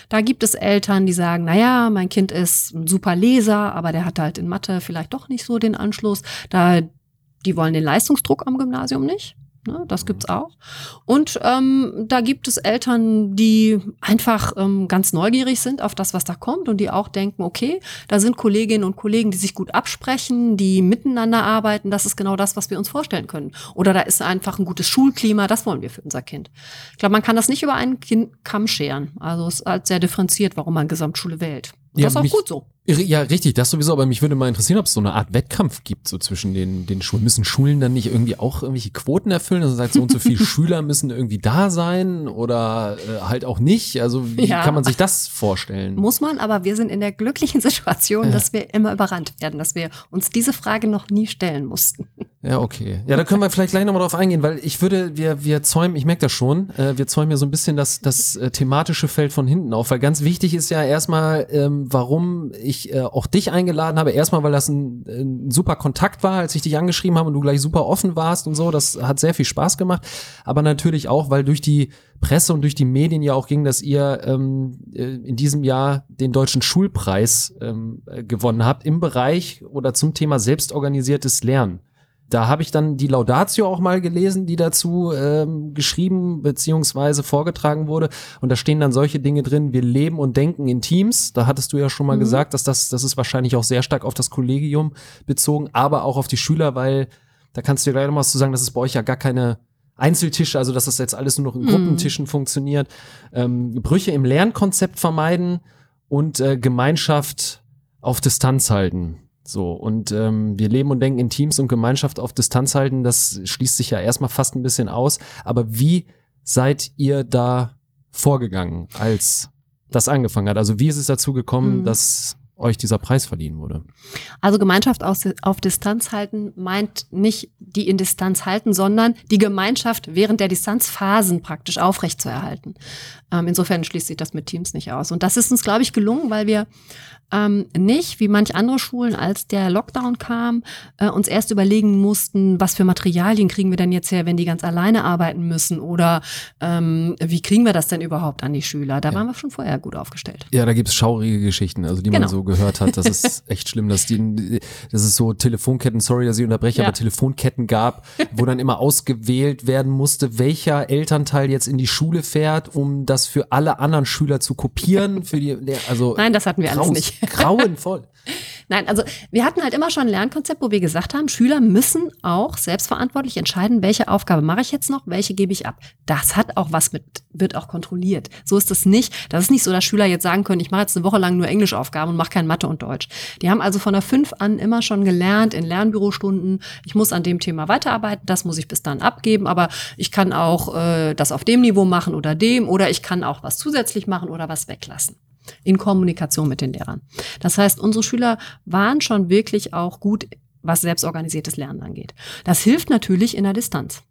Da gibt es Eltern, die sagen, na ja, mein Kind ist ein super Leser, aber der hat halt in Mathe vielleicht doch nicht so den Anschluss. Da, die wollen den Leistungsdruck am Gymnasium nicht. Ne, das gibt's auch. Und ähm, da gibt es Eltern, die einfach ähm, ganz neugierig sind auf das, was da kommt und die auch denken, okay, da sind Kolleginnen und Kollegen, die sich gut absprechen, die miteinander arbeiten. Das ist genau das, was wir uns vorstellen können. Oder da ist einfach ein gutes Schulklima. Das wollen wir für unser Kind. Ich glaube, man kann das nicht über einen kind Kamm scheren. Also es ist halt sehr differenziert, warum man Gesamtschule wählt. Und ja, das ist auch mich, gut so. Ja, richtig, das sowieso, aber mich würde mal interessieren, ob es so eine Art Wettkampf gibt, so zwischen den, den Schulen. Müssen Schulen dann nicht irgendwie auch irgendwelche Quoten erfüllen? Also sagt so und so viele Schüler müssen irgendwie da sein oder äh, halt auch nicht? Also wie ja. kann man sich das vorstellen? Muss man, aber wir sind in der glücklichen Situation, ja. dass wir immer überrannt werden, dass wir uns diese Frage noch nie stellen mussten. Ja, okay. Ja, da können wir vielleicht gleich nochmal drauf eingehen, weil ich würde, wir, wir zäumen, ich merke das schon, äh, wir zäumen ja so ein bisschen das, das äh, thematische Feld von hinten auf, weil ganz wichtig ist ja erstmal, ähm, warum ich äh, auch dich eingeladen habe. Erstmal, weil das ein, ein super Kontakt war, als ich dich angeschrieben habe und du gleich super offen warst und so. Das hat sehr viel Spaß gemacht. Aber natürlich auch, weil durch die Presse und durch die Medien ja auch ging, dass ihr ähm, äh, in diesem Jahr den deutschen Schulpreis ähm, äh, gewonnen habt im Bereich oder zum Thema selbstorganisiertes Lernen. Da habe ich dann die Laudatio auch mal gelesen, die dazu ähm, geschrieben beziehungsweise vorgetragen wurde. Und da stehen dann solche Dinge drin, wir leben und denken in Teams. Da hattest du ja schon mal mhm. gesagt, dass das, das ist wahrscheinlich auch sehr stark auf das Kollegium bezogen, aber auch auf die Schüler, weil da kannst du dir gleich noch was zu sagen, dass es bei euch ja gar keine Einzeltische, also dass das jetzt alles nur noch in mhm. Gruppentischen funktioniert. Ähm, Brüche im Lernkonzept vermeiden und äh, Gemeinschaft auf Distanz halten. So, und ähm, wir leben und denken in Teams und Gemeinschaft auf Distanz halten, das schließt sich ja erstmal fast ein bisschen aus. Aber wie seid ihr da vorgegangen, als das angefangen hat? Also wie ist es dazu gekommen, mhm. dass euch dieser Preis verliehen wurde? Also Gemeinschaft auf, auf Distanz halten meint nicht die in Distanz halten, sondern die Gemeinschaft während der Distanzphasen praktisch aufrechtzuerhalten. Ähm, insofern schließt sich das mit Teams nicht aus. Und das ist uns, glaube ich, gelungen, weil wir ähm, nicht, wie manch andere Schulen, als der Lockdown kam, äh, uns erst überlegen mussten, was für Materialien kriegen wir denn jetzt her, wenn die ganz alleine arbeiten müssen oder ähm, wie kriegen wir das denn überhaupt an die Schüler? Da ja. waren wir schon vorher gut aufgestellt. Ja, da gibt's schaurige Geschichten, also die genau. man so gehört hat. Das ist echt schlimm, dass die, dass es so Telefonketten, sorry, dass ich unterbreche, ja. aber Telefonketten gab, wo dann immer ausgewählt werden musste, welcher Elternteil jetzt in die Schule fährt, um das für alle anderen Schüler zu kopieren. Für die, also Nein, das hatten wir alles nicht. Grauenvoll. Nein, also wir hatten halt immer schon ein Lernkonzept, wo wir gesagt haben, Schüler müssen auch selbstverantwortlich entscheiden, welche Aufgabe mache ich jetzt noch, welche gebe ich ab. Das hat auch was mit, wird auch kontrolliert. So ist es nicht. Das ist nicht so, dass Schüler jetzt sagen können, ich mache jetzt eine Woche lang nur Englischaufgaben und mache kein Mathe und Deutsch. Die haben also von der fünf an immer schon gelernt in Lernbürostunden, ich muss an dem Thema weiterarbeiten, das muss ich bis dann abgeben, aber ich kann auch äh, das auf dem Niveau machen oder dem oder ich kann auch was zusätzlich machen oder was weglassen in Kommunikation mit den Lehrern. Das heißt, unsere Schüler waren schon wirklich auch gut, was selbstorganisiertes Lernen angeht. Das hilft natürlich in der Distanz.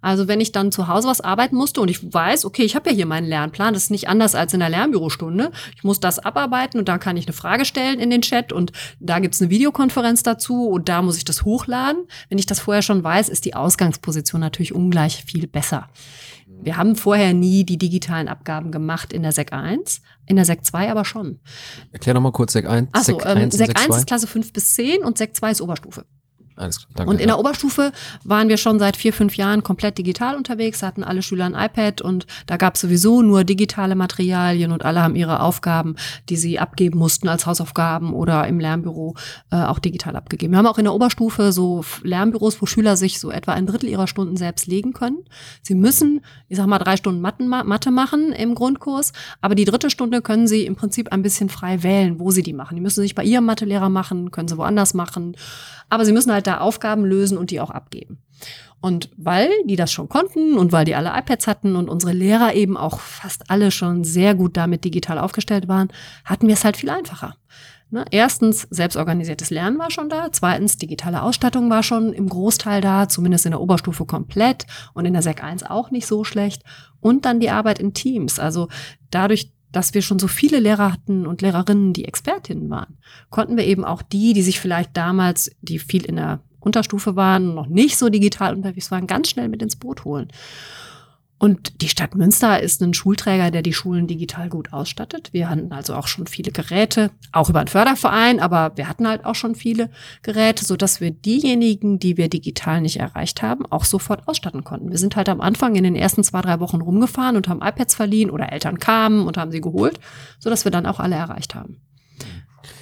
Also wenn ich dann zu Hause was arbeiten musste und ich weiß, okay, ich habe ja hier meinen Lernplan, das ist nicht anders als in der Lernbürostunde. Ich muss das abarbeiten und dann kann ich eine Frage stellen in den Chat und da gibt's eine Videokonferenz dazu und da muss ich das hochladen. Wenn ich das vorher schon weiß, ist die Ausgangsposition natürlich ungleich viel besser. Wir haben vorher nie die digitalen Abgaben gemacht in der SEC 1, in der SEC 2 aber schon. Erklär nochmal kurz SEC 1. Achso, ähm, SEC 1 ist Klasse 5 bis 10 und SEC 2 ist Oberstufe. Alles klar, danke. Und in der Oberstufe waren wir schon seit vier, fünf Jahren komplett digital unterwegs, hatten alle Schüler ein iPad und da gab es sowieso nur digitale Materialien und alle haben ihre Aufgaben, die sie abgeben mussten als Hausaufgaben oder im Lernbüro äh, auch digital abgegeben. Wir haben auch in der Oberstufe so Lernbüros, wo Schüler sich so etwa ein Drittel ihrer Stunden selbst legen können. Sie müssen, ich sag mal, drei Stunden Mathe machen im Grundkurs, aber die dritte Stunde können sie im Prinzip ein bisschen frei wählen, wo sie die machen. Die müssen sich bei ihrem Mathelehrer machen, können sie woanders machen. Aber sie müssen halt da Aufgaben lösen und die auch abgeben. Und weil die das schon konnten und weil die alle iPads hatten und unsere Lehrer eben auch fast alle schon sehr gut damit digital aufgestellt waren, hatten wir es halt viel einfacher. Ne? Erstens, selbstorganisiertes Lernen war schon da. Zweitens, digitale Ausstattung war schon im Großteil da, zumindest in der Oberstufe komplett und in der Sek 1 auch nicht so schlecht. Und dann die Arbeit in Teams. Also dadurch, dass wir schon so viele Lehrer hatten und Lehrerinnen, die Expertinnen waren, konnten wir eben auch die, die sich vielleicht damals, die viel in der Unterstufe waren, noch nicht so digital unterwegs waren, ganz schnell mit ins Boot holen. Und die Stadt Münster ist ein Schulträger, der die Schulen digital gut ausstattet. Wir hatten also auch schon viele Geräte, auch über einen Förderverein, aber wir hatten halt auch schon viele Geräte, so dass wir diejenigen, die wir digital nicht erreicht haben, auch sofort ausstatten konnten. Wir sind halt am Anfang in den ersten zwei, drei Wochen rumgefahren und haben iPads verliehen oder Eltern kamen und haben sie geholt, so dass wir dann auch alle erreicht haben.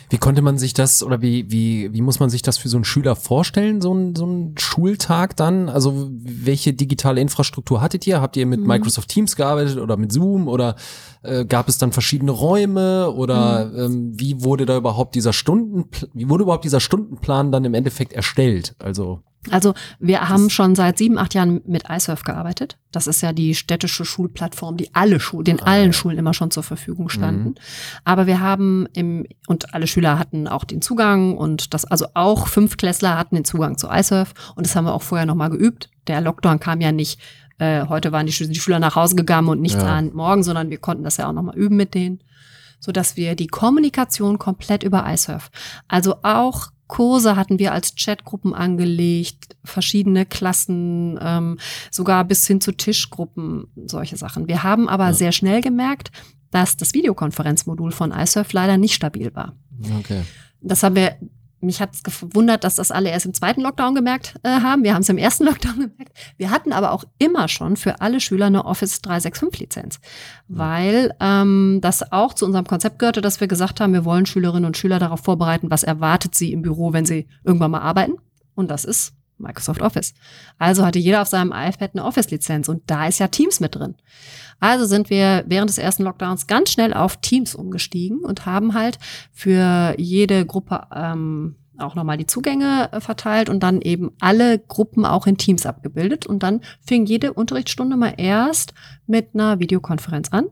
Wie konnte man sich das oder wie, wie, wie muss man sich das für so einen Schüler vorstellen, so ein, so ein Schultag dann? Also welche digitale Infrastruktur hattet ihr? Habt ihr mit mhm. Microsoft Teams gearbeitet oder mit Zoom oder äh, gab es dann verschiedene Räume oder mhm. ähm, wie wurde da überhaupt dieser Stunden, wie wurde überhaupt dieser Stundenplan dann im Endeffekt erstellt? Also Also wir haben schon seit sieben, acht Jahren mit iSurf gearbeitet. Das ist ja die städtische Schulplattform, die alle Schulen, den Ah, allen. Schulen immer schon zur Verfügung standen. Mhm. Aber wir haben im, und alle Schüler hatten auch den Zugang und das, also auch Fünftklässler hatten den Zugang zu iSurf und das haben wir auch vorher nochmal geübt. Der Lockdown kam ja nicht, äh, heute waren die, Schü- die Schüler nach Hause gegangen und nichts Ja. an morgen, sondern wir konnten das ja auch nochmal üben mit denen, sodass wir die Kommunikation komplett über iSurf, also auch Kurse hatten wir als Chatgruppen angelegt, verschiedene Klassen, ähm, sogar bis hin zu Tischgruppen, solche Sachen. Wir haben aber Ja. sehr schnell gemerkt, dass das Videokonferenzmodul von iSurf leider nicht stabil war. Okay. Das haben wir, mich hat es gewundert, dass das alle erst im zweiten Lockdown gemerkt äh, haben. Wir haben es im ersten Lockdown gemerkt. Wir hatten aber auch immer schon für alle Schüler eine Office 365 Lizenz, weil ähm, das auch zu unserem Konzept gehörte, dass wir gesagt haben, wir wollen Schülerinnen und Schüler darauf vorbereiten, was erwartet sie im Büro, wenn sie irgendwann mal arbeiten. Und das ist Microsoft Office. Also hatte jeder auf seinem iPad eine Office-Lizenz und da ist ja Teams mit drin. Also sind wir während des ersten Lockdowns ganz schnell auf Teams umgestiegen und haben halt für jede Gruppe ähm, auch nochmal die Zugänge äh, verteilt und dann eben alle Gruppen auch in Teams abgebildet. Und dann fing jede Unterrichtsstunde mal erst mit einer Videokonferenz an.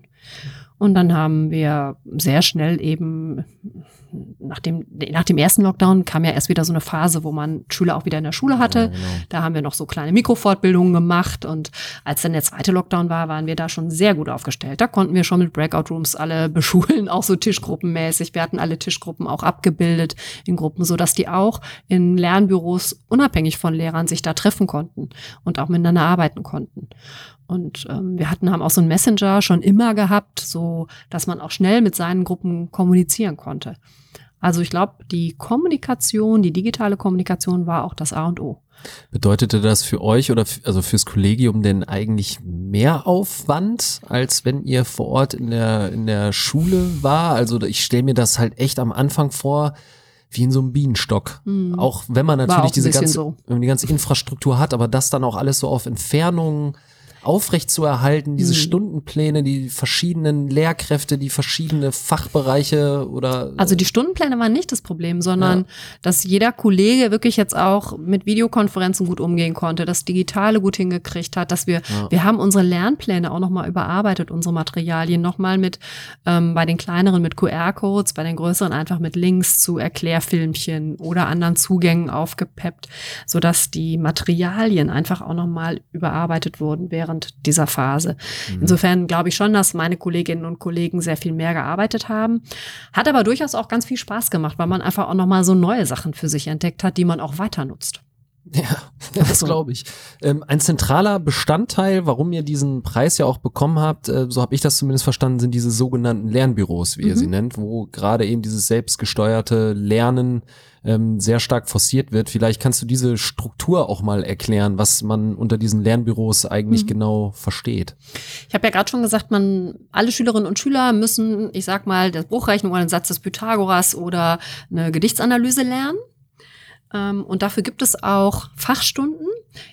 Und dann haben wir sehr schnell eben nach dem, nach dem ersten Lockdown kam ja erst wieder so eine Phase, wo man Schüler auch wieder in der Schule hatte. Ja, genau. Da haben wir noch so kleine Mikrofortbildungen gemacht und als dann der zweite Lockdown war, waren wir da schon sehr gut aufgestellt. Da konnten wir schon mit Breakout Rooms alle beschulen, auch so Tischgruppenmäßig. Wir hatten alle Tischgruppen auch abgebildet in Gruppen, so dass die auch in Lernbüros unabhängig von Lehrern sich da treffen konnten und auch miteinander arbeiten konnten. Und ähm, wir hatten haben auch so einen Messenger schon immer gehabt, so dass man auch schnell mit seinen Gruppen kommunizieren konnte. Also ich glaube, die Kommunikation, die digitale Kommunikation war auch das A und O. Bedeutete das für euch oder also fürs Kollegium denn eigentlich mehr Aufwand, als wenn ihr vor Ort in der, in der Schule war? Also ich stelle mir das halt echt am Anfang vor, wie in so einem Bienenstock. Hm. Auch wenn man natürlich diese ganze, so. wenn man die ganze Infrastruktur hat, aber das dann auch alles so auf Entfernung aufrecht zu erhalten, diese Mhm. Stundenpläne, die verschiedenen Lehrkräfte, die verschiedene Fachbereiche oder Also die Stundenpläne waren nicht das Problem, sondern dass jeder Kollege wirklich jetzt auch mit Videokonferenzen gut umgehen konnte, das Digitale gut hingekriegt hat, dass wir, Ja. wir haben unsere Lernpläne auch nochmal überarbeitet, unsere Materialien nochmal mit, ähm, bei den kleineren mit QR-Codes, bei den größeren einfach mit Links zu Erklärfilmchen oder anderen Zugängen aufgepeppt, sodass die Materialien einfach auch nochmal überarbeitet wurden während dieser Phase. Mhm. Insofern glaube ich schon, dass meine Kolleginnen und Kollegen sehr viel mehr gearbeitet haben. Hat aber durchaus auch ganz viel Spaß gemacht, weil man einfach auch nochmal so neue Sachen für sich entdeckt hat, die man auch weiter nutzt. Ja, das glaube ich. Ähm, ein zentraler Bestandteil, warum ihr diesen Preis ja auch bekommen habt, äh, so habe ich das zumindest verstanden, sind diese sogenannten Lernbüros, wie ihr Mhm. sie nennt, wo gerade eben dieses selbstgesteuerte Lernen ähm, sehr stark forciert wird. Vielleicht kannst du diese Struktur auch mal erklären, was man unter diesen Lernbüros eigentlich Mhm. genau versteht. Ich habe ja gerade schon gesagt, man, alle Schülerinnen und Schüler müssen, ich sag mal, das Bruchrechnung oder den Satz des Pythagoras oder eine Gedichtsanalyse lernen. Ähm, Und dafür gibt es auch Fachstunden,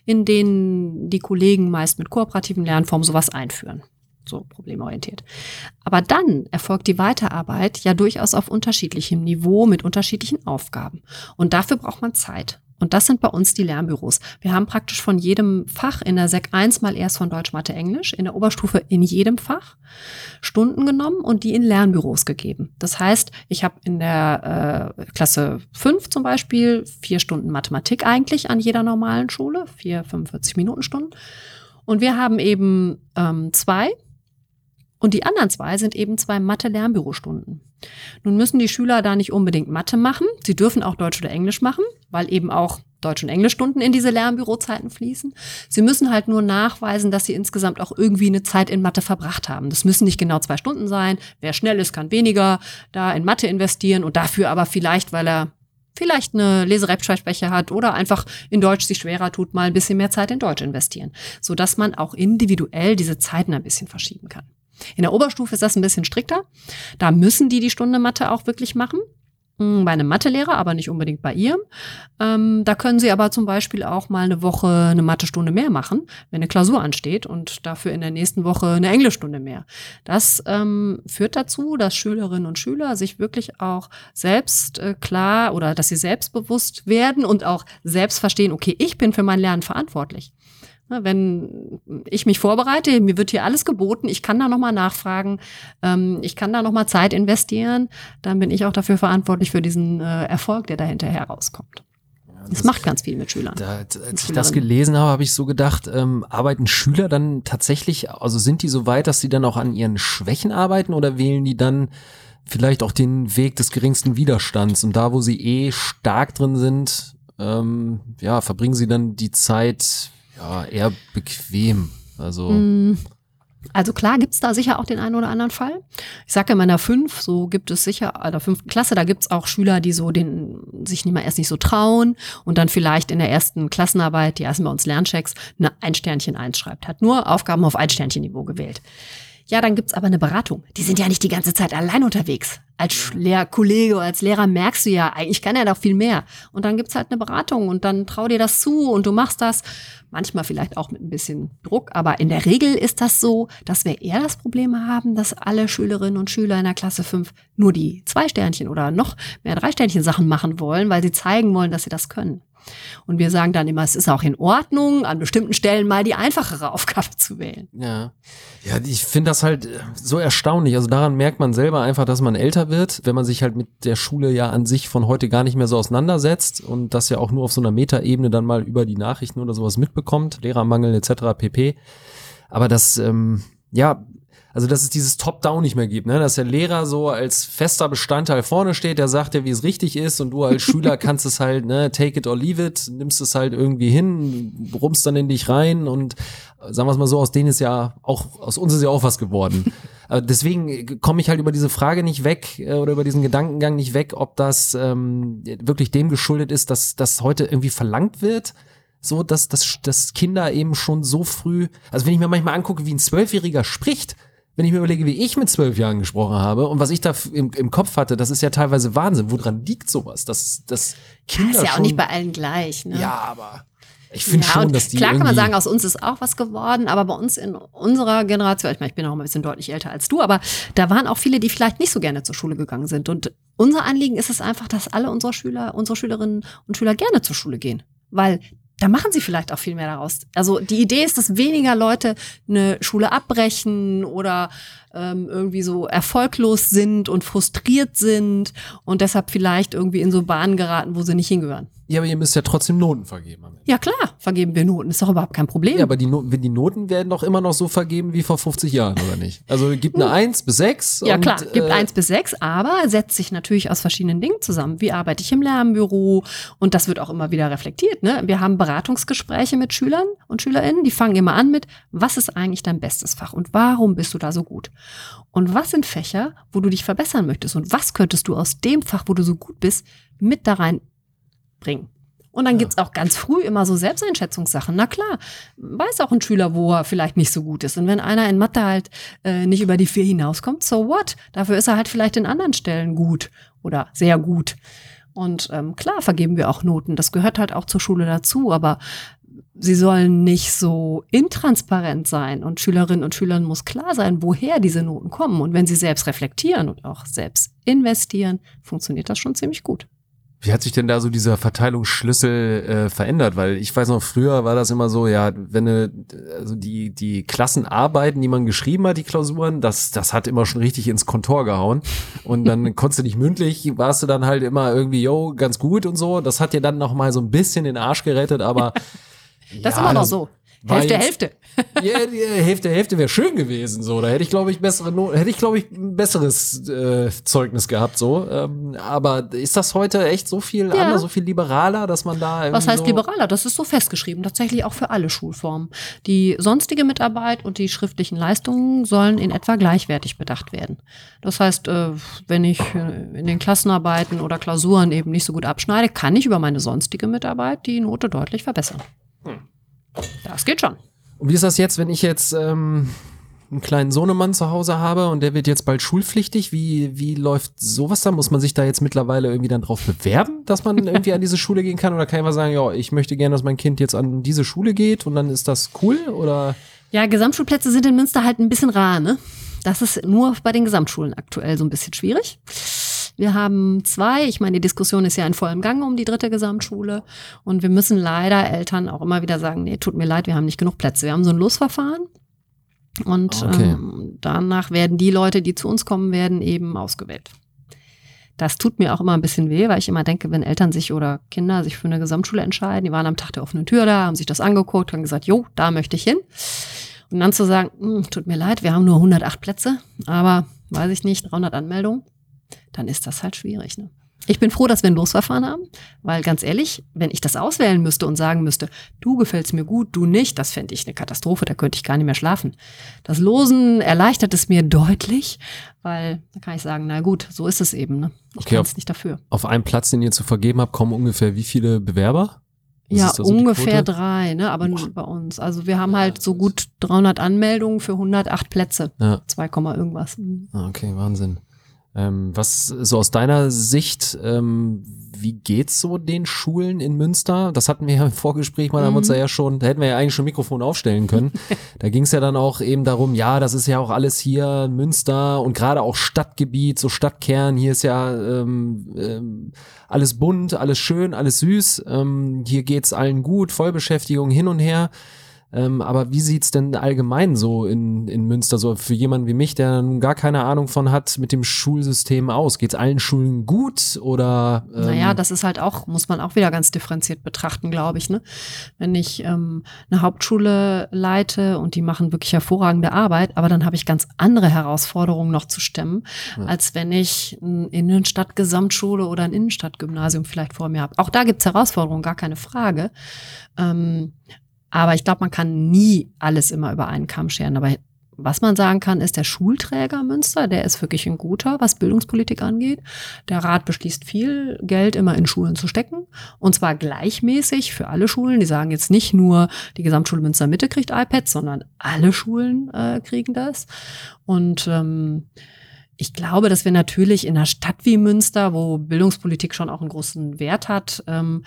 in denen die Kollegen meist mit kooperativen Lernformen sowas einführen. So problemorientiert. Aber dann erfolgt die Weiterarbeit ja durchaus auf unterschiedlichem Niveau mit unterschiedlichen Aufgaben. Und dafür braucht man Zeit. Und das sind bei uns die Lernbüros. Wir haben praktisch von jedem Fach in der Sek 1 mal erst von Deutsch, Mathe, Englisch, in der Oberstufe in jedem Fach Stunden genommen und die in Lernbüros gegeben. Das heißt, ich habe in der äh, Klasse 5 zum Beispiel vier Stunden Mathematik eigentlich an jeder normalen Schule, vier 45 Minuten Stunden. Und wir haben eben ähm, zwei und die anderen zwei sind eben zwei Mathe-Lernbürostunden. Nun müssen die Schüler da nicht unbedingt Mathe machen. Sie dürfen auch Deutsch oder Englisch machen, weil eben auch Deutsch- und Englischstunden in diese Lernbürozeiten fließen. Sie müssen halt nur nachweisen, dass sie insgesamt auch irgendwie eine Zeit in Mathe verbracht haben. Das müssen nicht genau zwei Stunden sein. Wer schnell ist, kann weniger da in Mathe investieren und dafür aber vielleicht, weil er vielleicht eine Leserechtschreibschwäche hat oder einfach in Deutsch sich schwerer tut, mal ein bisschen mehr Zeit in Deutsch investieren, sodass man auch individuell diese Zeiten ein bisschen verschieben kann. In der Oberstufe ist das ein bisschen strikter. Da müssen die die Stunde Mathe auch wirklich machen. Hm, bei einem Mathelehrer, aber nicht unbedingt bei ihrem. Ähm, da können Sie aber zum Beispiel auch mal eine Woche eine Mathestunde mehr machen, wenn eine Klausur ansteht und dafür in der nächsten Woche eine Englischstunde mehr. Das ähm, führt dazu, dass Schülerinnen und Schüler sich wirklich auch selbst äh, klar oder dass sie selbstbewusst werden und auch selbst verstehen, okay, ich bin für mein Lernen verantwortlich. Ne, wenn ich mich vorbereite, mir wird hier alles geboten, ich kann da nochmal nachfragen, ähm, ich kann da nochmal Zeit investieren, dann bin ich auch dafür verantwortlich für diesen äh, Erfolg, der dahinter herauskommt. Das, das, macht ganz viel mit Schülern. Da, als ich das gelesen habe, habe ich so gedacht, ähm, arbeiten Schüler dann tatsächlich, also sind die so weit, dass sie dann auch an ihren Schwächen arbeiten oder wählen die dann vielleicht auch den Weg des geringsten Widerstands und da, wo sie eh stark drin sind, ähm, ja, verbringen sie dann die Zeit ja, eher bequem. Also. Mm. Also klar gibt's da sicher auch den einen oder anderen Fall. Ich sage in meiner fünf, so gibt es sicher, in der fünften Klasse, da gibt's auch Schüler, die so den sich nicht mal erst nicht so trauen und dann vielleicht in der ersten Klassenarbeit, die ersten bei uns Lernchecks, eine Ein-Sternchen einschreibt. Hat nur Aufgaben auf Ein-Sternchen-Niveau gewählt. Ja, dann gibt's aber eine Beratung. Die sind ja nicht die ganze Zeit allein unterwegs als Lehrkollege oder als Lehrer merkst du ja, eigentlich kann er doch viel mehr. Und dann gibt's halt eine Beratung und dann trau dir das zu und du machst das. Manchmal vielleicht auch mit ein bisschen Druck, aber in der Regel ist das so, dass wir eher das Problem haben, dass alle Schülerinnen und Schüler in der Klasse 5 nur die zwei Sternchen oder noch mehr drei Sternchen Sachen machen wollen, weil sie zeigen wollen, dass sie das können. Und wir sagen dann immer, es ist auch in Ordnung, an bestimmten Stellen mal die einfachere Aufgabe zu wählen. Ja. Ja, ich finde das halt so erstaunlich. Also daran merkt man selber einfach, dass man älter wird, wenn man sich halt mit der Schule ja an sich von heute gar nicht mehr so auseinandersetzt und das ja auch nur auf so einer Metaebene dann mal über die Nachrichten oder sowas mitbekommt, Lehrermangel etc. pp. Aber das, ähm, ja, also dass es dieses Top-Down nicht mehr gibt, ne? dass der Lehrer so als fester Bestandteil vorne steht, der sagt dir, wie es richtig ist und du als Schüler kannst es halt, ne, take it or leave it, nimmst es halt irgendwie hin, brummst dann in dich rein und sagen wir es mal so, aus denen ist ja auch, aus uns ist ja auch was geworden. deswegen komme ich halt über diese Frage nicht weg äh, oder über diesen Gedankengang nicht weg, ob das ähm, wirklich dem geschuldet ist, dass das heute irgendwie verlangt wird so, dass, dass, dass Kinder eben schon so früh, also wenn ich mir manchmal angucke, wie ein Zwölfjähriger spricht, wenn ich mir überlege, wie ich mit zwölf Jahren gesprochen habe und was ich da im, im Kopf hatte, das ist ja teilweise Wahnsinn. Woran liegt sowas? Dass, dass Kinder. Das ist ja auch nicht bei allen gleich, ne? Ja, aber. Ich finde ja, schon, dass die. Klar kann man sagen, aus uns ist auch was geworden, aber bei uns in unserer Generation, ich meine, ich bin auch ein bisschen deutlich älter als du, aber da waren auch viele, die vielleicht nicht so gerne zur Schule gegangen sind. Und unser Anliegen ist es einfach, dass alle unsere Schüler, unsere Schülerinnen und Schüler gerne zur Schule gehen. Weil da machen sie vielleicht auch viel mehr daraus. Also die Idee ist, dass weniger Leute eine Schule abbrechen oder ähm, irgendwie so erfolglos sind und frustriert sind und deshalb vielleicht irgendwie in so Bahnen geraten, wo sie nicht hingehören. Ja, aber ihr müsst ja trotzdem Noten vergeben. Ja klar, vergeben wir Noten, ist doch überhaupt kein Problem. Ja, aber die, Noten, die Noten werden doch immer noch so vergeben wie vor 50 Jahren, oder nicht? Also gibt eine 1 hm. bis 6. Ja und, klar, gibt äh, 1 bis 6, aber setzt sich natürlich aus verschiedenen Dingen zusammen. Wie arbeite ich im Lernbüro? Und das wird auch immer wieder reflektiert. Ne? Wir haben Beratungsgespräche mit Schülern und Schülerinnen, die fangen immer an mit, was ist eigentlich dein bestes Fach und warum bist du da so gut? Und was sind Fächer, wo du dich verbessern möchtest? Und was könntest du aus dem Fach, wo du so gut bist, mit da reinbringen? Und dann ja. gibt's auch ganz früh immer so Selbsteinschätzungssachen. Na klar, weiß auch ein Schüler, wo er vielleicht nicht so gut ist. Und wenn einer in Mathe halt äh, nicht über die vier hinauskommt, so what? Dafür ist er halt vielleicht in anderen Stellen gut oder sehr gut. Und ähm, klar vergeben wir auch Noten. Das gehört halt auch zur Schule dazu. Aber sie sollen nicht so intransparent sein und Schülerinnen und Schülern muss klar sein, woher diese Noten kommen. Und wenn sie selbst reflektieren und auch selbst investieren, funktioniert das schon ziemlich gut. Wie hat sich denn da so dieser Verteilungsschlüssel äh, verändert? Weil ich weiß noch, früher war das immer so, ja, wenn du, also die, die Klassenarbeiten, die man geschrieben hat, die Klausuren, das, das hat immer schon richtig ins Kontor gehauen. Und dann konntest du nicht mündlich, warst du dann halt immer irgendwie, yo, ganz gut und so. Das hat dir dann noch mal so ein bisschen den Arsch gerettet, aber Das ja, ist immer noch so. Hälfte, Hälfte. Ja, Hälfte, Hälfte wäre schön gewesen. So, da hätte ich glaube ich bessere, hätte ich glaube ich ein besseres äh, Zeugnis gehabt. So, ähm, aber ist das heute echt so viel ja. anders, so viel liberaler, dass man da Was heißt so liberaler? Das ist so festgeschrieben, tatsächlich auch für alle Schulformen. Die sonstige Mitarbeit und die schriftlichen Leistungen sollen in etwa gleichwertig bedacht werden. Das heißt, äh, wenn ich äh, in den Klassenarbeiten oder Klausuren eben nicht so gut abschneide, kann ich über meine sonstige Mitarbeit die Note deutlich verbessern. Hm. Das geht schon. Und wie ist das jetzt, wenn ich jetzt ähm, einen kleinen Sohnemann zu Hause habe und der wird jetzt bald schulpflichtig, wie, wie läuft sowas dann? Muss man sich da jetzt mittlerweile irgendwie dann drauf bewerben, dass man irgendwie an diese Schule gehen kann? Oder kann ich mal sagen, ja, ich möchte gerne, dass mein Kind jetzt an diese Schule geht und dann ist das cool? Oder? Ja, Gesamtschulplätze sind in Münster halt ein bisschen rar, ne? Das ist nur bei den Gesamtschulen aktuell so ein bisschen schwierig. Wir haben zwei, ich meine, die Diskussion ist ja in vollem Gang um die dritte Gesamtschule und wir müssen leider Eltern auch immer wieder sagen, nee, tut mir leid, wir haben nicht genug Plätze. Wir haben so ein Losverfahren und Okay. ähm, danach werden die Leute, die zu uns kommen werden, eben ausgewählt. Das tut mir auch immer ein bisschen weh, weil ich immer denke, wenn Eltern sich oder Kinder sich für eine Gesamtschule entscheiden, die waren am Tag der offenen Tür da, haben sich das angeguckt, haben gesagt, jo, da möchte ich hin. Und dann zu sagen, "Hm, tut mir leid, wir haben nur 108 Plätze, aber weiß ich nicht, 300 Anmeldungen, dann ist das halt schwierig. Ne? Ich bin froh, dass wir ein Losverfahren haben, weil ganz ehrlich, wenn ich das auswählen müsste und sagen müsste, du gefällst mir gut, du nicht, das fände ich eine Katastrophe, da könnte ich gar nicht mehr schlafen. Das Losen erleichtert es mir deutlich, weil da kann ich sagen, na gut, so ist es eben. Ne? Ich Okay, kann es nicht dafür. Auf einen Platz, den ihr zu vergeben habt, kommen ungefähr wie viele Bewerber? Was ja, so ungefähr drei, ne? aber nur bei uns. Also wir haben halt so gut 300 Anmeldungen für 108 Plätze. Ja. 2, Komma irgendwas. Mhm. Ah, Okay, Wahnsinn. Ähm, was so aus deiner Sicht, ähm, wie geht's so den Schulen in Münster? Das hatten wir ja im Vorgespräch mal, da haben uns Mhm. da ja schon, da hätten wir ja eigentlich schon Mikrofon aufstellen können. da ging es ja dann auch eben darum, ja, das ist ja auch alles hier Münster und gerade auch Stadtgebiet, so Stadtkern, hier ist ja ähm, ähm, alles bunt, alles schön, alles süß, ähm, hier geht's allen gut, Vollbeschäftigung hin und her. Ähm, aber wie sieht's denn allgemein so in, in Münster so für jemanden wie mich, der nun gar keine Ahnung von hat, mit dem Schulsystem aus? Geht's allen Schulen gut oder? Ähm, Naja, das ist halt auch, muss man auch wieder ganz differenziert betrachten, glaube ich. Ne? Wenn ich ähm, eine Hauptschule leite und die machen wirklich hervorragende Arbeit, aber dann habe ich ganz andere Herausforderungen noch zu stemmen, Ja. als wenn ich eine Innenstadt-Gesamtschule oder ein Innenstadtgymnasium vielleicht vor mir habe. Auch da gibt's Herausforderungen, gar keine Frage. Ähm, aber ich glaube, man kann nie alles immer über einen Kamm scheren. Aber was man sagen kann, ist der Schulträger Münster, der ist wirklich ein guter, was Bildungspolitik angeht. Der Rat beschließt viel Geld immer in Schulen zu stecken. Und zwar gleichmäßig für alle Schulen. Die sagen jetzt nicht nur, die Gesamtschule Münster Mitte kriegt iPads, sondern alle Schulen äh, kriegen das. Und ähm, ich glaube, dass wir natürlich in einer Stadt wie Münster, wo Bildungspolitik schon auch einen großen Wert hat, ähm,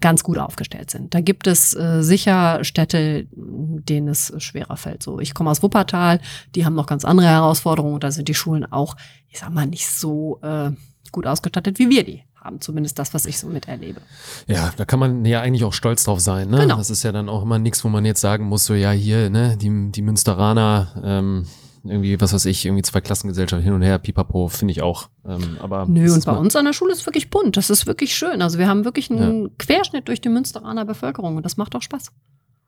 ganz gut aufgestellt sind. Da gibt es äh, sicher Städte, denen es schwerer fällt. So, ich komme aus Wuppertal, die haben noch ganz andere Herausforderungen und da sind die Schulen auch, ich sag mal, nicht so äh, gut ausgestattet, wie wir die haben. Zumindest das, was ich so miterlebe. Ja, da kann man ja eigentlich auch stolz drauf sein. Ne? Genau. Das ist ja dann auch immer nichts, wo man jetzt sagen muss, so ja hier, ne, die, die Münsteraner, ähm, irgendwie, was weiß ich, irgendwie zwei Klassengesellschaft hin und her, pipapo, finde ich auch. Ähm, aber Nö, und bei uns an der Schule ist wirklich bunt. Das ist wirklich schön. Also wir haben wirklich einen Querschnitt durch die Münsteraner Bevölkerung und das macht auch Spaß.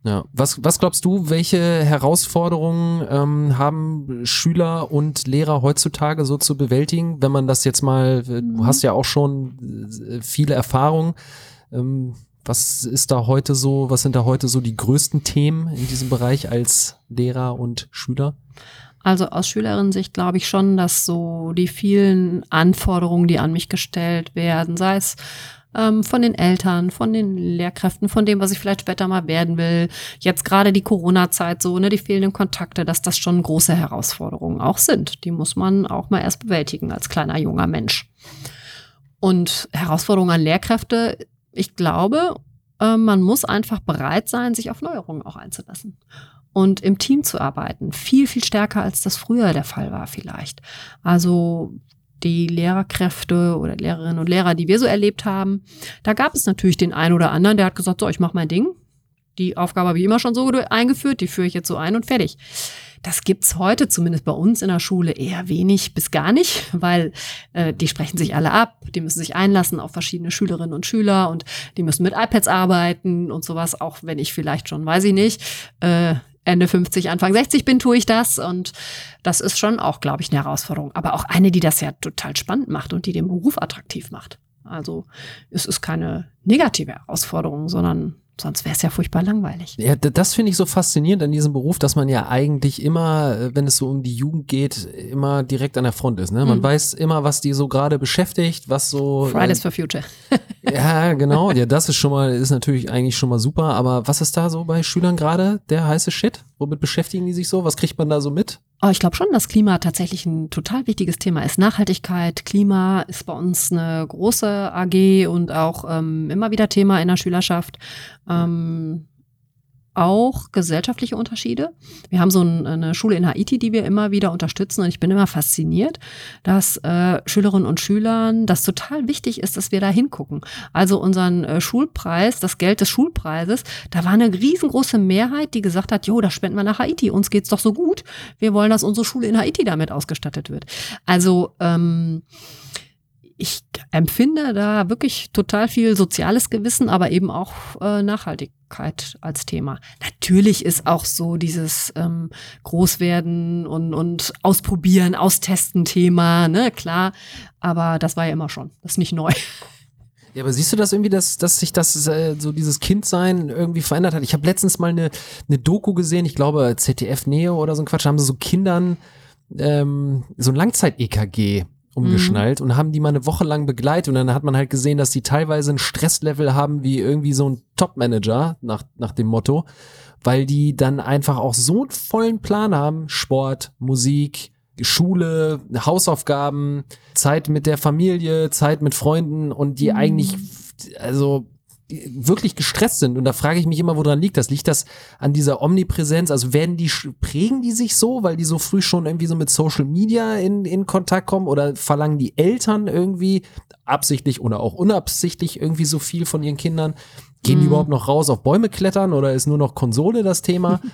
Ja. Was, was glaubst du, welche Herausforderungen ähm, haben Schüler und Lehrer heutzutage so zu bewältigen, wenn man das jetzt mal, äh, du Mhm. hast ja auch schon äh, viele Erfahrungen. Ähm, was ist da heute so, was sind da heute so die größten Themen in diesem Bereich als Lehrer und Schüler? Also aus Schülerinnen-Sicht glaube ich schon, dass so die vielen Anforderungen, die an mich gestellt werden, sei es ähm, von den Eltern, von den Lehrkräften, von dem, was ich vielleicht später mal werden will, jetzt gerade die Corona-Zeit so, ne, die fehlenden Kontakte, dass das schon große Herausforderungen auch sind. Die muss man auch mal erst bewältigen als kleiner junger Mensch. Und Herausforderungen an Lehrkräfte, ich glaube, äh, man muss einfach bereit sein, sich auf Neuerungen auch einzulassen und im Team zu arbeiten. Viel, viel stärker, als das früher der Fall war vielleicht. Also die Lehrerkräfte oder Lehrerinnen und Lehrer, die wir so erlebt haben, da gab es natürlich den einen oder anderen, der hat gesagt, so, ich mache mein Ding. Die Aufgabe habe ich immer schon so eingeführt, die führe ich jetzt so ein und fertig. Das gibt's heute, zumindest bei uns in der Schule, eher wenig bis gar nicht, weil äh, die sprechen sich alle ab, die müssen sich einlassen auf verschiedene Schülerinnen und Schüler und die müssen mit iPads arbeiten und sowas, auch wenn ich vielleicht schon, weiß ich nicht, äh, Ende 50, Anfang 60 bin, tue ich das. Und das ist schon auch, glaube ich, eine Herausforderung. Aber auch eine, die das ja total spannend macht und die den Beruf attraktiv macht. Also es ist keine negative Herausforderung, sondern sonst wäre es ja furchtbar langweilig. Ja, das finde ich so faszinierend an diesem Beruf, dass man ja eigentlich immer, äh, wenn es so um die Jugend geht, immer direkt an der Front ist. Ne? Man Mhm. weiß immer, was die so gerade beschäftigt, was so. Fridays for Future. Ja, genau. Ja, das ist schon mal, ist natürlich eigentlich schon mal super. Aber was ist da so bei Schülern gerade der heiße Shit? Womit beschäftigen die sich so? Was kriegt man da so mit? Aber ich glaube schon, dass Klima tatsächlich ein total wichtiges Thema ist. Nachhaltigkeit, Klima ist bei uns eine große AG und auch ähm, immer wieder Thema in der Schülerschaft. Ähm, auch gesellschaftliche Unterschiede. Wir haben so eine Schule in Haiti, die wir immer wieder unterstützen und ich bin immer fasziniert, dass äh, Schülerinnen und Schülern das total wichtig ist, dass wir da hingucken. Also unseren äh, Schulpreis, das Geld des Schulpreises, da war eine riesengroße Mehrheit, die gesagt hat, jo, das spenden wir nach Haiti, uns geht's doch so gut, wir wollen, dass unsere Schule in Haiti damit ausgestattet wird. Also ähm, ich empfinde da wirklich total viel soziales Gewissen, aber eben auch äh, Nachhaltigkeit als Thema. Natürlich ist auch so dieses ähm, Großwerden und, und Ausprobieren, Austesten Thema, ne, klar. Aber das war ja immer schon. Das ist nicht neu. Ja, aber siehst du das irgendwie, dass, dass sich das äh, so dieses Kindsein irgendwie verändert hat? Ich habe letztens mal eine, eine Doku gesehen, ich glaube ZDF Neo oder so ein Quatsch, da haben sie so Kindern ähm, so ein Langzeit-EKG umgeschnallt mhm. und haben die mal eine Woche lang begleitet und dann hat man halt gesehen, dass die teilweise ein Stresslevel haben wie irgendwie so ein Top-Manager nach, nach dem Motto, weil die dann einfach auch so einen vollen Plan haben, Sport, Musik, Schule, Hausaufgaben, Zeit mit der Familie, Zeit mit Freunden und die mhm. eigentlich, also wirklich gestresst sind. Und da frage ich mich immer, woran liegt das? Liegt das an dieser Omnipräsenz? Also werden die, prägen die sich so, weil die so früh schon irgendwie so mit Social Media in, in Kontakt kommen? Oder verlangen die Eltern irgendwie absichtlich oder auch unabsichtlich irgendwie so viel von ihren Kindern? Gehen die mhm. überhaupt noch raus auf Bäume klettern oder ist nur noch Konsole das Thema?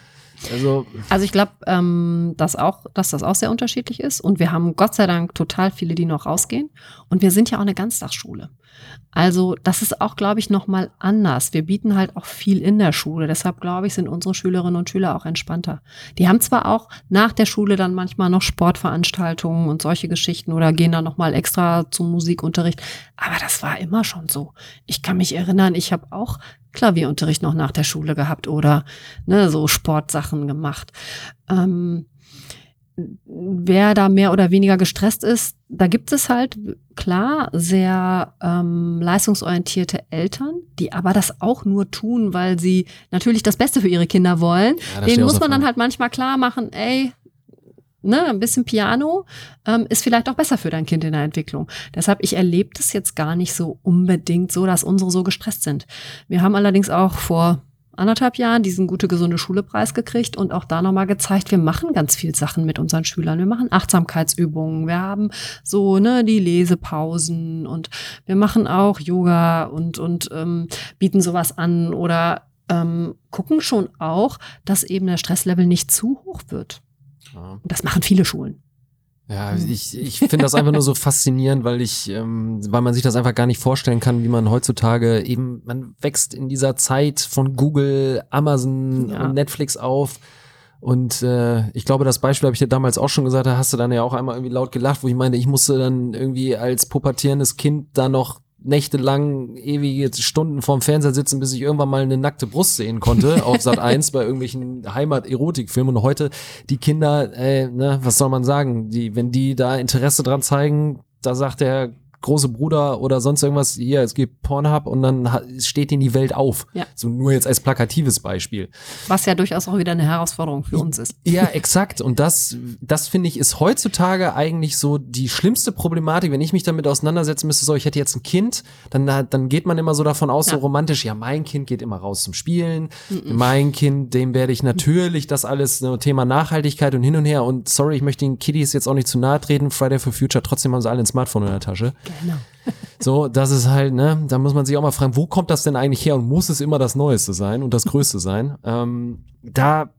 Also, also ich glaube, ähm, dass auch, dass das auch sehr unterschiedlich ist. Und wir haben Gott sei Dank total viele, die noch rausgehen. Und wir sind ja auch eine Ganztagsschule. Also das ist auch, glaube ich, noch mal anders. Wir bieten halt auch viel in der Schule. Deshalb, glaube ich, sind unsere Schülerinnen und Schüler auch entspannter. Die haben zwar auch nach der Schule dann manchmal noch Sportveranstaltungen und solche Geschichten oder gehen dann noch mal extra zum Musikunterricht. Aber das war immer schon so. Ich kann mich erinnern, ich habe auch Klavierunterricht noch nach der Schule gehabt oder ne, so Sportsachen gemacht. Ähm, wer da mehr oder weniger gestresst ist, da gibt es halt klar sehr ähm, leistungsorientierte Eltern, die aber das auch nur tun, weil sie natürlich das Beste für ihre Kinder wollen. Ja, Denen muss man dann halt manchmal klar machen, ey, ne, ein bisschen Piano ähm, ist vielleicht auch besser für dein Kind in der Entwicklung. Deshalb, ich erlebe das jetzt gar nicht so unbedingt so, dass unsere so gestresst sind. Wir haben allerdings auch vor anderthalb Jahren diesen gute gesunde Schule Preis gekriegt und auch da nochmal gezeigt, wir machen ganz viel Sachen mit unseren Schülern. Wir machen Achtsamkeitsübungen, wir haben so ne die Lesepausen und wir machen auch Yoga und und ähm, bieten sowas an oder ähm, gucken schon auch, dass eben der Stresslevel nicht zu hoch wird. Ja. Und das machen viele Schulen. Ja, ich, ich finde das einfach nur so faszinierend, weil ich, ähm, weil man sich das einfach gar nicht vorstellen kann, wie man heutzutage eben, man wächst in dieser Zeit von Google, Amazon ja. und Netflix auf. Und äh, ich glaube, das Beispiel habe ich dir damals auch schon gesagt, da hast du dann ja auch einmal irgendwie laut gelacht, wo ich meine, ich musste dann irgendwie als pubertierendes Kind da noch nächtelang ewige Stunden vorm Fernseher sitzen, bis ich irgendwann mal eine nackte Brust sehen konnte auf Sat 1 bei irgendwelchen Heimat-Erotikfilmen. Und heute die Kinder, äh, ne, was soll man sagen, die, wenn die da Interesse dran zeigen, da sagt der große Bruder oder sonst irgendwas, hier, es gibt Pornhub und dann steht ihnen die Welt auf. Ja. So nur jetzt als plakatives Beispiel. Was ja durchaus auch wieder eine Herausforderung für uns ist. Ja, exakt. Und das, das finde ich, ist heutzutage eigentlich so die schlimmste Problematik, wenn ich mich damit auseinandersetzen müsste, so, ich hätte jetzt ein Kind, dann, dann geht man immer so davon aus, ja. so romantisch, ja, mein Kind geht immer raus zum Spielen, mhm. mein Kind, dem werde ich natürlich das alles, so Thema Nachhaltigkeit und hin und her und sorry, ich möchte den Kiddies jetzt auch nicht zu nahe treten, Friday for Future, trotzdem haben sie alle ein Smartphone in der Tasche. Genau. So, das ist halt, ne, da muss man sich auch mal fragen, wo kommt das denn eigentlich her und muss es immer das Neueste sein und das Größte sein? Ähm, da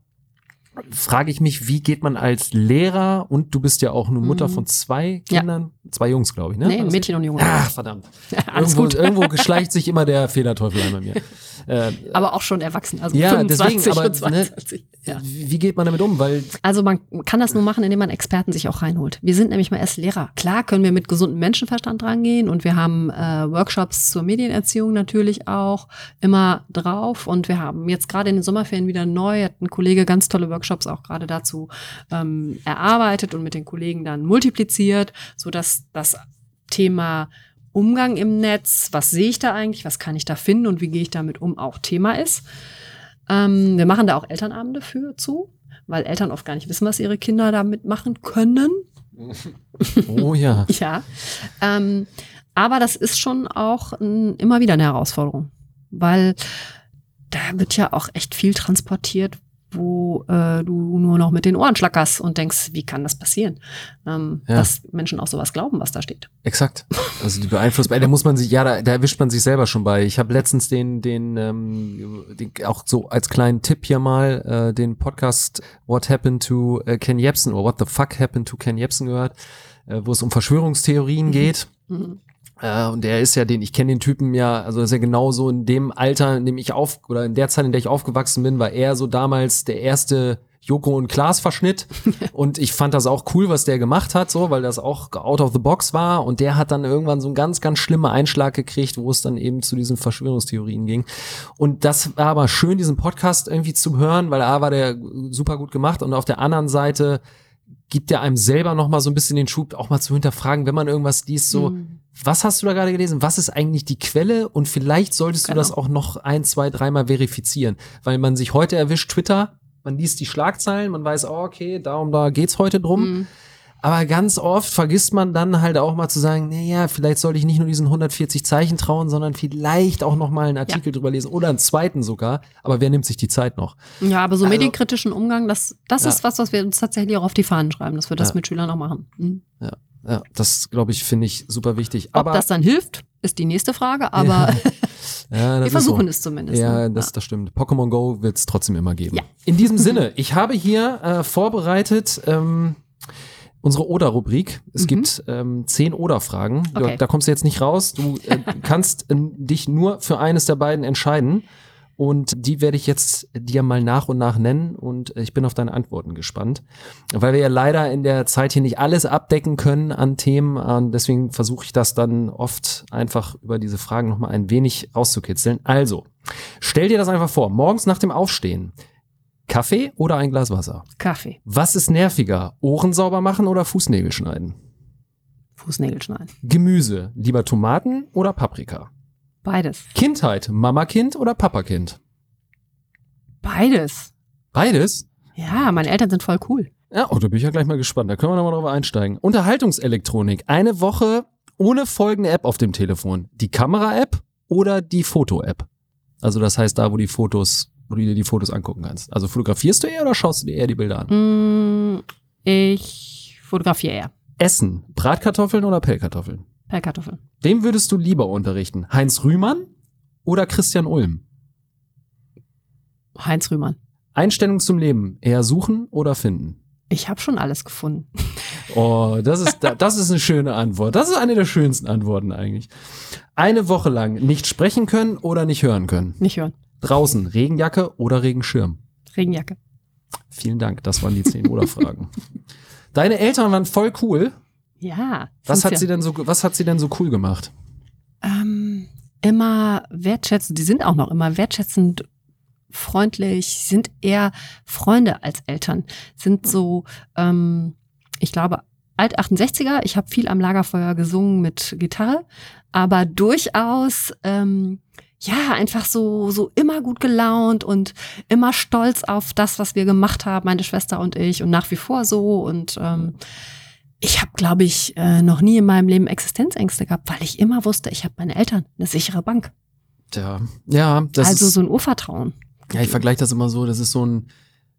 frage ich mich, wie geht man als Lehrer und du bist ja auch eine Mutter mhm. von zwei Kindern, ja. zwei Jungs, glaube ich, ne? Nee, Mädchen und Junge. Ach, verdammt. irgendwo, irgendwo geschleicht sich immer der Fehlerteufel ein bei mir. Äh, aber auch schon erwachsen, also ja, 25 deswegen, aber, 22. Ne, ja. Wie geht man damit um? Weil also man kann das nur machen, indem man Experten sich auch reinholt. Wir sind nämlich mal erst Lehrer. Klar können wir mit gesundem Menschenverstand rangehen und wir haben äh, Workshops zur Medienerziehung natürlich auch immer drauf und wir haben jetzt gerade in den Sommerferien wieder neu, hat ein Kollege ganz tolle Workshops auch gerade dazu ähm, erarbeitet und mit den Kollegen dann multipliziert, so dass das Thema Umgang im Netz, was sehe ich da eigentlich, was kann ich da finden und wie gehe ich damit um, auch Thema ist. Ähm, wir machen da auch Elternabende für zu, weil Eltern oft gar nicht wissen, was ihre Kinder damit machen können. Oh ja. Ja. Ähm, aber das ist schon auch ein, immer wieder eine Herausforderung, weil da wird ja auch echt viel transportiert, wo äh, du nur noch mit den Ohren schlackerst und denkst, wie kann das passieren? Ähm, Ja. Dass Menschen auch sowas glauben, was da steht. Exakt. Also die beeinflusst, da muss man sich, ja, da, da erwischt man sich selber schon bei. Ich habe letztens den, den, ähm, den, auch so als kleinen Tipp hier mal, äh, den Podcast What Happened to äh, Ken Jebsen oder What the Fuck Happened to Ken Jebsen gehört, äh, wo es um Verschwörungstheorien geht. Mhm. Äh, und der ist ja den, ich kenne den Typen ja, also ist ja genauso in dem Alter, in dem ich auf, oder in der Zeit, in der ich aufgewachsen bin, war er so damals der erste Joko und Klaas Verschnitt. und ich fand das auch cool, was der gemacht hat, so, weil das auch out of the box war. Und der hat dann irgendwann so einen ganz, ganz schlimmen Einschlag gekriegt, wo es dann eben zu diesen Verschwörungstheorien ging. Und das war aber schön, diesen Podcast irgendwie zu hören, weil A war der super gut gemacht und auf der anderen Seite gibt der einem selber noch mal so ein bisschen den Schub, auch mal zu hinterfragen, wenn man irgendwas liest, so, Mhm. was hast du da gerade gelesen? Was ist eigentlich die Quelle? Und vielleicht solltest Genau. du das auch noch ein, zwei, dreimal verifizieren, weil man sich heute erwischt, Twitter, man liest die Schlagzeilen, man weiß, oh, okay, darum, da geht's heute drum. Mhm. Aber ganz oft vergisst man dann halt auch mal zu sagen, naja, vielleicht sollte ich nicht nur diesen 140 Zeichen trauen, sondern vielleicht auch noch mal einen Artikel drüber lesen oder einen zweiten sogar. Aber wer nimmt sich die Zeit noch? Ja, aber so Also- medienkritischen Umgang, das, das Ja. ist was, was wir uns tatsächlich auch auf die Fahnen schreiben, dass wir das Ja. mit Schülern auch machen. Mhm. Ja, das glaube ich, finde ich super wichtig. Ob Aber das dann hilft, ist die nächste Frage, aber ja, wir versuchen so. es zumindest. Ja, ne? das, das stimmt. Pokémon Go wird es trotzdem immer geben. Ja. In diesem Sinne, ich habe hier äh, vorbereitet ähm, unsere Oder-Rubrik. Es Mhm. gibt ähm, zehn Oder-Fragen. Okay. Da kommst du jetzt nicht raus. Du äh, kannst äh, dich nur für eines der beiden entscheiden. Und die werde ich jetzt dir mal nach und nach nennen. Und äh, ich bin auf deine Antworten gespannt. Weil wir ja leider in der Zeit hier nicht alles abdecken können an Themen. Und deswegen versuche ich das dann oft einfach über diese Fragen nochmal ein wenig rauszukitzeln. Also, stell dir das einfach vor. Morgens nach dem Aufstehen. Kaffee oder ein Glas Wasser? Kaffee, Was ist nerviger? Ohren sauber machen oder Fußnägel schneiden? Fußnägel schneiden. Gemüse. Lieber Tomaten oder Paprika? Beides. Kindheit. Mama-Kind oder Papa-Kind? Beides. Beides? Ja, meine Eltern sind voll cool. Ja, oh, da bin ich ja gleich mal gespannt. Da können wir nochmal drauf einsteigen. Unterhaltungselektronik. Eine Woche ohne folgende App auf dem Telefon. Die Kamera-App oder die Foto-App? Also das heißt da, wo die Fotos, wo du dir die Fotos angucken kannst. Also fotografierst du eher oder schaust du dir eher die Bilder an? Mm, Ich fotografiere eher. Essen. Bratkartoffeln oder Pellkartoffeln? Per Kartoffeln. Wem würdest du lieber unterrichten? Heinz Rühmann oder Christian Ulm? Heinz Rühmann. Einstellung zum Leben. Eher suchen oder finden? Ich habe schon alles gefunden. Oh, das ist, das ist eine schöne Antwort. Das ist eine der schönsten Antworten eigentlich. Eine Woche lang nicht sprechen können oder nicht hören können. Nicht hören. Draußen Regenjacke oder Regenschirm. Regenjacke. Vielen Dank, das waren die zehn Oder-Fragen. Deine Eltern waren voll cool. Ja. Was hat ja. sie denn so, was hat sie denn so cool gemacht? Ähm, immer wertschätzend. Die sind auch noch immer wertschätzend, freundlich, sind eher Freunde als Eltern. Sind so, ähm, ich glaube, alt 68er. Ich habe viel am Lagerfeuer gesungen mit Gitarre, aber durchaus ähm, ja einfach so so immer gut gelaunt und immer stolz auf das, was wir gemacht haben, meine Schwester und ich und nach wie vor so und ähm, ich habe, glaube ich, äh, noch nie in meinem Leben Existenzängste gehabt, weil ich immer wusste, ich habe meine Eltern, eine sichere Bank. Tja, ja, das also ist, so ein Urvertrauen. ja, ich vergleiche das immer so, das ist so ein,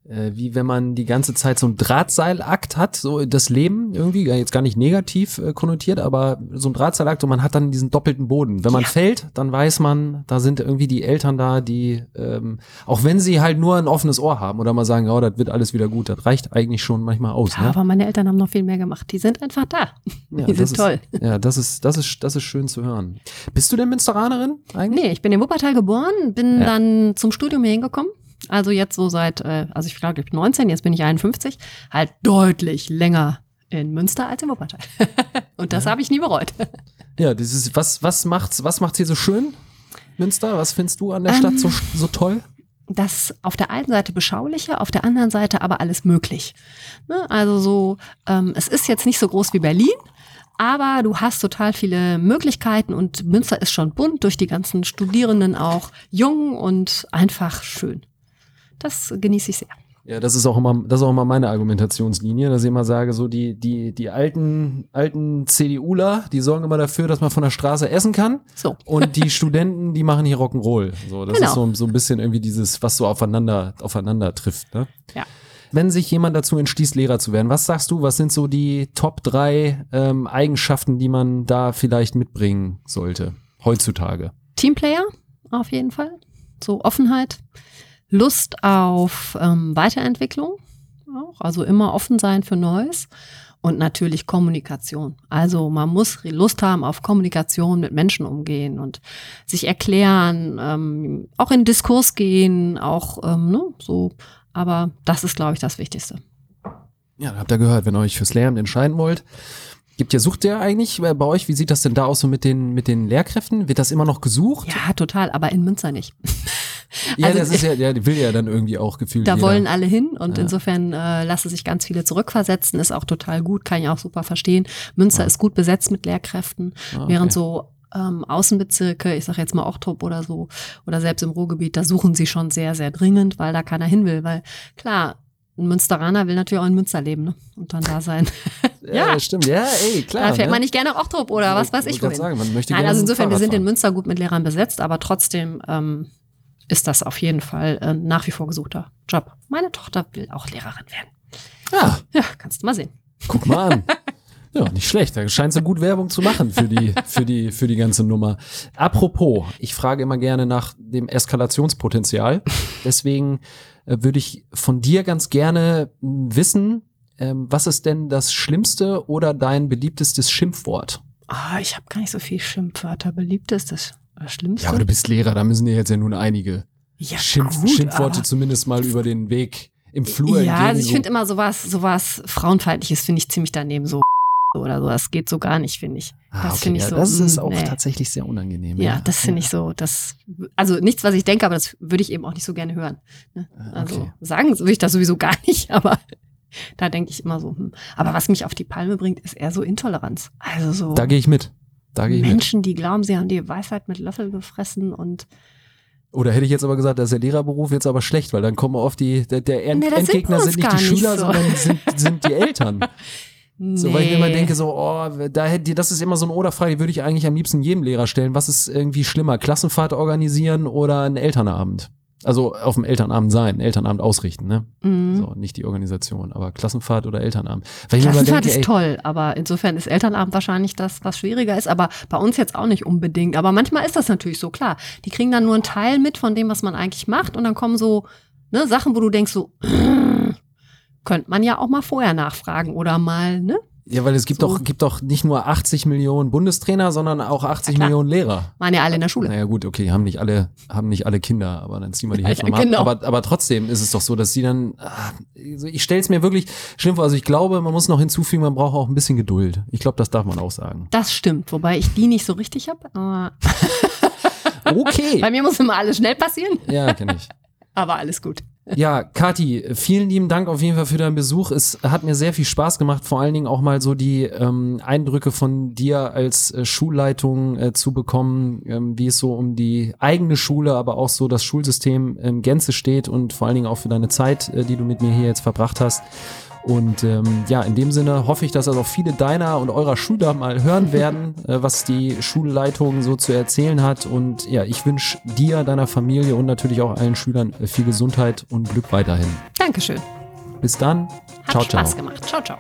äh, wie wenn man die ganze Zeit so ein Drahtseilakt hat, so das Leben irgendwie, ja, jetzt gar nicht negativ äh, konnotiert, aber so ein Drahtseilakt und man hat dann diesen doppelten Boden. Wenn man Ja. fällt, dann weiß man, da sind irgendwie die Eltern da, die, ähm, auch wenn sie halt nur ein offenes Ohr haben oder mal sagen, ja, das wird alles wieder gut, das reicht eigentlich schon manchmal aus. Ja, Ne? aber meine Eltern haben noch viel mehr gemacht. Die sind einfach da. Ja, die das sind ist, toll. Ja, das ist, das ist, das ist schön zu hören. Bist du denn Münsteranerin eigentlich? Nee, ich bin in Wuppertal geboren, bin Ja. dann zum Studium hier hingekommen. Also jetzt so seit, äh, also ich glaube, ich bin 19, jetzt bin ich 51, halt deutlich länger in Münster als in Wuppertal. Und das habe ich nie bereut. Ja, ist, was, was macht's, was macht's hier so schön? Münster, was findest du an der Stadt Ähm, so, so toll? das auf der einen Seite beschauliche, auf der anderen Seite aber alles möglich. Ne? Also so, ähm, es ist jetzt nicht so groß wie Berlin, aber du hast total viele Möglichkeiten und Münster ist schon bunt durch die ganzen Studierenden auch jung und einfach schön. Das genieße ich sehr. Ja, das ist auch immer, das ist auch immer meine Argumentationslinie, dass ich immer sage, so die, die, die alten, alten CDUler, die sorgen immer dafür, dass man von der Straße essen kann. So. Und die Studenten, die machen hier Rock'n'Roll. So, das Genau. ist so, so ein bisschen irgendwie dieses, was so aufeinander, aufeinander trifft, ne? Ja. Wenn sich jemand dazu entschließt, Lehrer zu werden, was sagst du, was sind so die Top drei ähm, Eigenschaften, die man da vielleicht mitbringen sollte, heutzutage? Teamplayer auf jeden Fall. So Offenheit, Lust auf ähm, Weiterentwicklung, auch, also immer offen sein für Neues und natürlich Kommunikation. Also man muss Lust haben auf Kommunikation, mit Menschen umgehen und sich erklären, ähm, auch in Diskurs gehen, auch ähm, ne, so. Aber das ist, glaube ich, das Wichtigste. Ja, habt ihr gehört, wenn ihr euch fürs Lehramt entscheiden wollt. Gibt ihr, sucht ihr eigentlich äh, bei euch, wie sieht das denn da aus so mit den, mit den Lehrkräften? Wird das immer noch gesucht? Ja, total, aber in Münster nicht. Ja, Also, das ist ja, ja, die will ja dann irgendwie auch gefühlt. Da jeder. wollen alle hin und Ja. insofern äh, lassen sich ganz viele zurückversetzen, ist auch total gut, kann ich auch super verstehen. Münster Ja. ist gut besetzt mit Lehrkräften, Ah, okay. während so ähm, Außenbezirke, ich sage jetzt mal Ochtrup oder so, oder selbst im Ruhrgebiet, da suchen sie schon sehr, sehr dringend, weil da keiner hin will. Weil klar, ein Münsteraner will natürlich auch in Münster leben ne? und dann da sein. ja, ja. stimmt. Ja, ey, klar. da fährt ne? man nicht gerne nach Ochtrup oder was weiß ich grad wohin. sagen, man möchte Nein, also insofern, wir sind in fahren. Münster gut mit Lehrern besetzt, aber trotzdem ähm, ist das auf jeden Fall äh, nach wie vor gesuchter Job. Meine Tochter will auch Lehrerin werden. Ja, Ja, kannst du mal sehen. guck mal an. Ja, nicht schlecht. Da scheint so gut Werbung zu machen für die, für die, für die ganze Nummer. Apropos, ich frage immer gerne nach dem Eskalationspotenzial. Deswegen äh, würde ich von dir ganz gerne mh, wissen, ähm, was ist denn das schlimmste oder dein beliebtestes Schimpfwort? Ah, ich habe gar nicht so viel Schimpfwörter. Beliebt ist das Schlimmste. Ja, aber du bist Lehrer, da müssen dir jetzt ja nun einige ja, Schimpf gut, Schimpfworte zumindest mal über den Weg im Flur Ja, also ich finde immer sowas, sowas Frauenfeindliches finde ich ziemlich daneben so oder so. Das geht so gar nicht, finde ich. Ah, das okay, finde ich ja, so, Das ist mm, auch nee. tatsächlich sehr unangenehm. Ja, das finde ich so. Das, also nichts, was ich denke, aber das würde ich eben auch nicht so gerne hören. Ne? Also okay. sagen würde ich das sowieso gar nicht, aber da denke ich immer so. Hm. Aber was mich auf die Palme bringt, ist eher so Intoleranz. Also so Da gehe ich mit. Da gehe ich mit. Menschen, die glauben, sie haben die Weisheit mit Löffel gefressen und Oder hätte ich jetzt aber gesagt, dass der Lehrerberuf jetzt aber schlecht, weil dann kommen oft die, der, der End Nee, sind Endgegner sind nicht die gar nicht Schüler, so. sondern sind, sind die Eltern. So, weil ich mir immer Nee. denke, so, oh, da hätte, das ist immer so eine Oderfrage, die würde ich eigentlich am liebsten jedem Lehrer stellen. Was ist irgendwie schlimmer? Klassenfahrt organisieren oder einen Elternabend? Also auf dem Elternabend sein, Elternabend ausrichten, ne? Mhm. So, nicht die Organisation, aber Klassenfahrt oder Elternabend. Weil Klassenfahrt denke, ist ey, toll, aber insofern ist Elternabend wahrscheinlich das, was schwieriger ist, aber bei uns jetzt auch nicht unbedingt. Aber manchmal ist das natürlich so, klar. Die kriegen dann nur einen Teil mit von dem, was man eigentlich macht und dann kommen so ne, Sachen, wo du denkst so, könnte man ja auch mal vorher nachfragen oder mal, ne? Ja, weil es gibt So. doch, gibt doch nicht nur 80 Millionen Bundestrainer, sondern auch 80 klar. Millionen Lehrer. Waren ja alle in der Schule. Naja gut, okay, haben nicht alle, haben nicht alle Kinder, aber dann ziehen wir die Hälfte Ja, nochmal genau. ab. Aber, aber trotzdem ist es doch so, dass sie dann, ah, also ich stelle es mir wirklich schlimm vor. Also ich glaube, man muss noch hinzufügen, man braucht auch ein bisschen Geduld. Ich glaube, das darf man auch sagen. Das stimmt, wobei ich die nicht so richtig habe. Okay. bei mir muss immer alles schnell passieren, ja, kenne ich. aber alles gut. Ja, Kati, vielen lieben Dank auf jeden Fall für deinen Besuch. Es hat mir sehr viel Spaß gemacht, vor allen Dingen auch mal so die ähm, Eindrücke von dir als äh, Schulleitung äh, zu bekommen, ähm, wie es so um die eigene Schule, aber auch so das Schulsystem in Gänze steht und vor allen Dingen auch für deine Zeit, äh, die du mit mir hier jetzt verbracht hast. Und ähm, ja, in dem Sinne hoffe ich, dass das auch viele deiner und eurer Schüler mal hören werden, äh, was die Schulleitung so zu erzählen hat. Und ja, ich wünsche dir, deiner Familie und natürlich auch allen Schülern äh, viel Gesundheit und Glück weiterhin. Dankeschön. Bis dann. Hat ciao, Spaß ciao. gemacht. Ciao, ciao.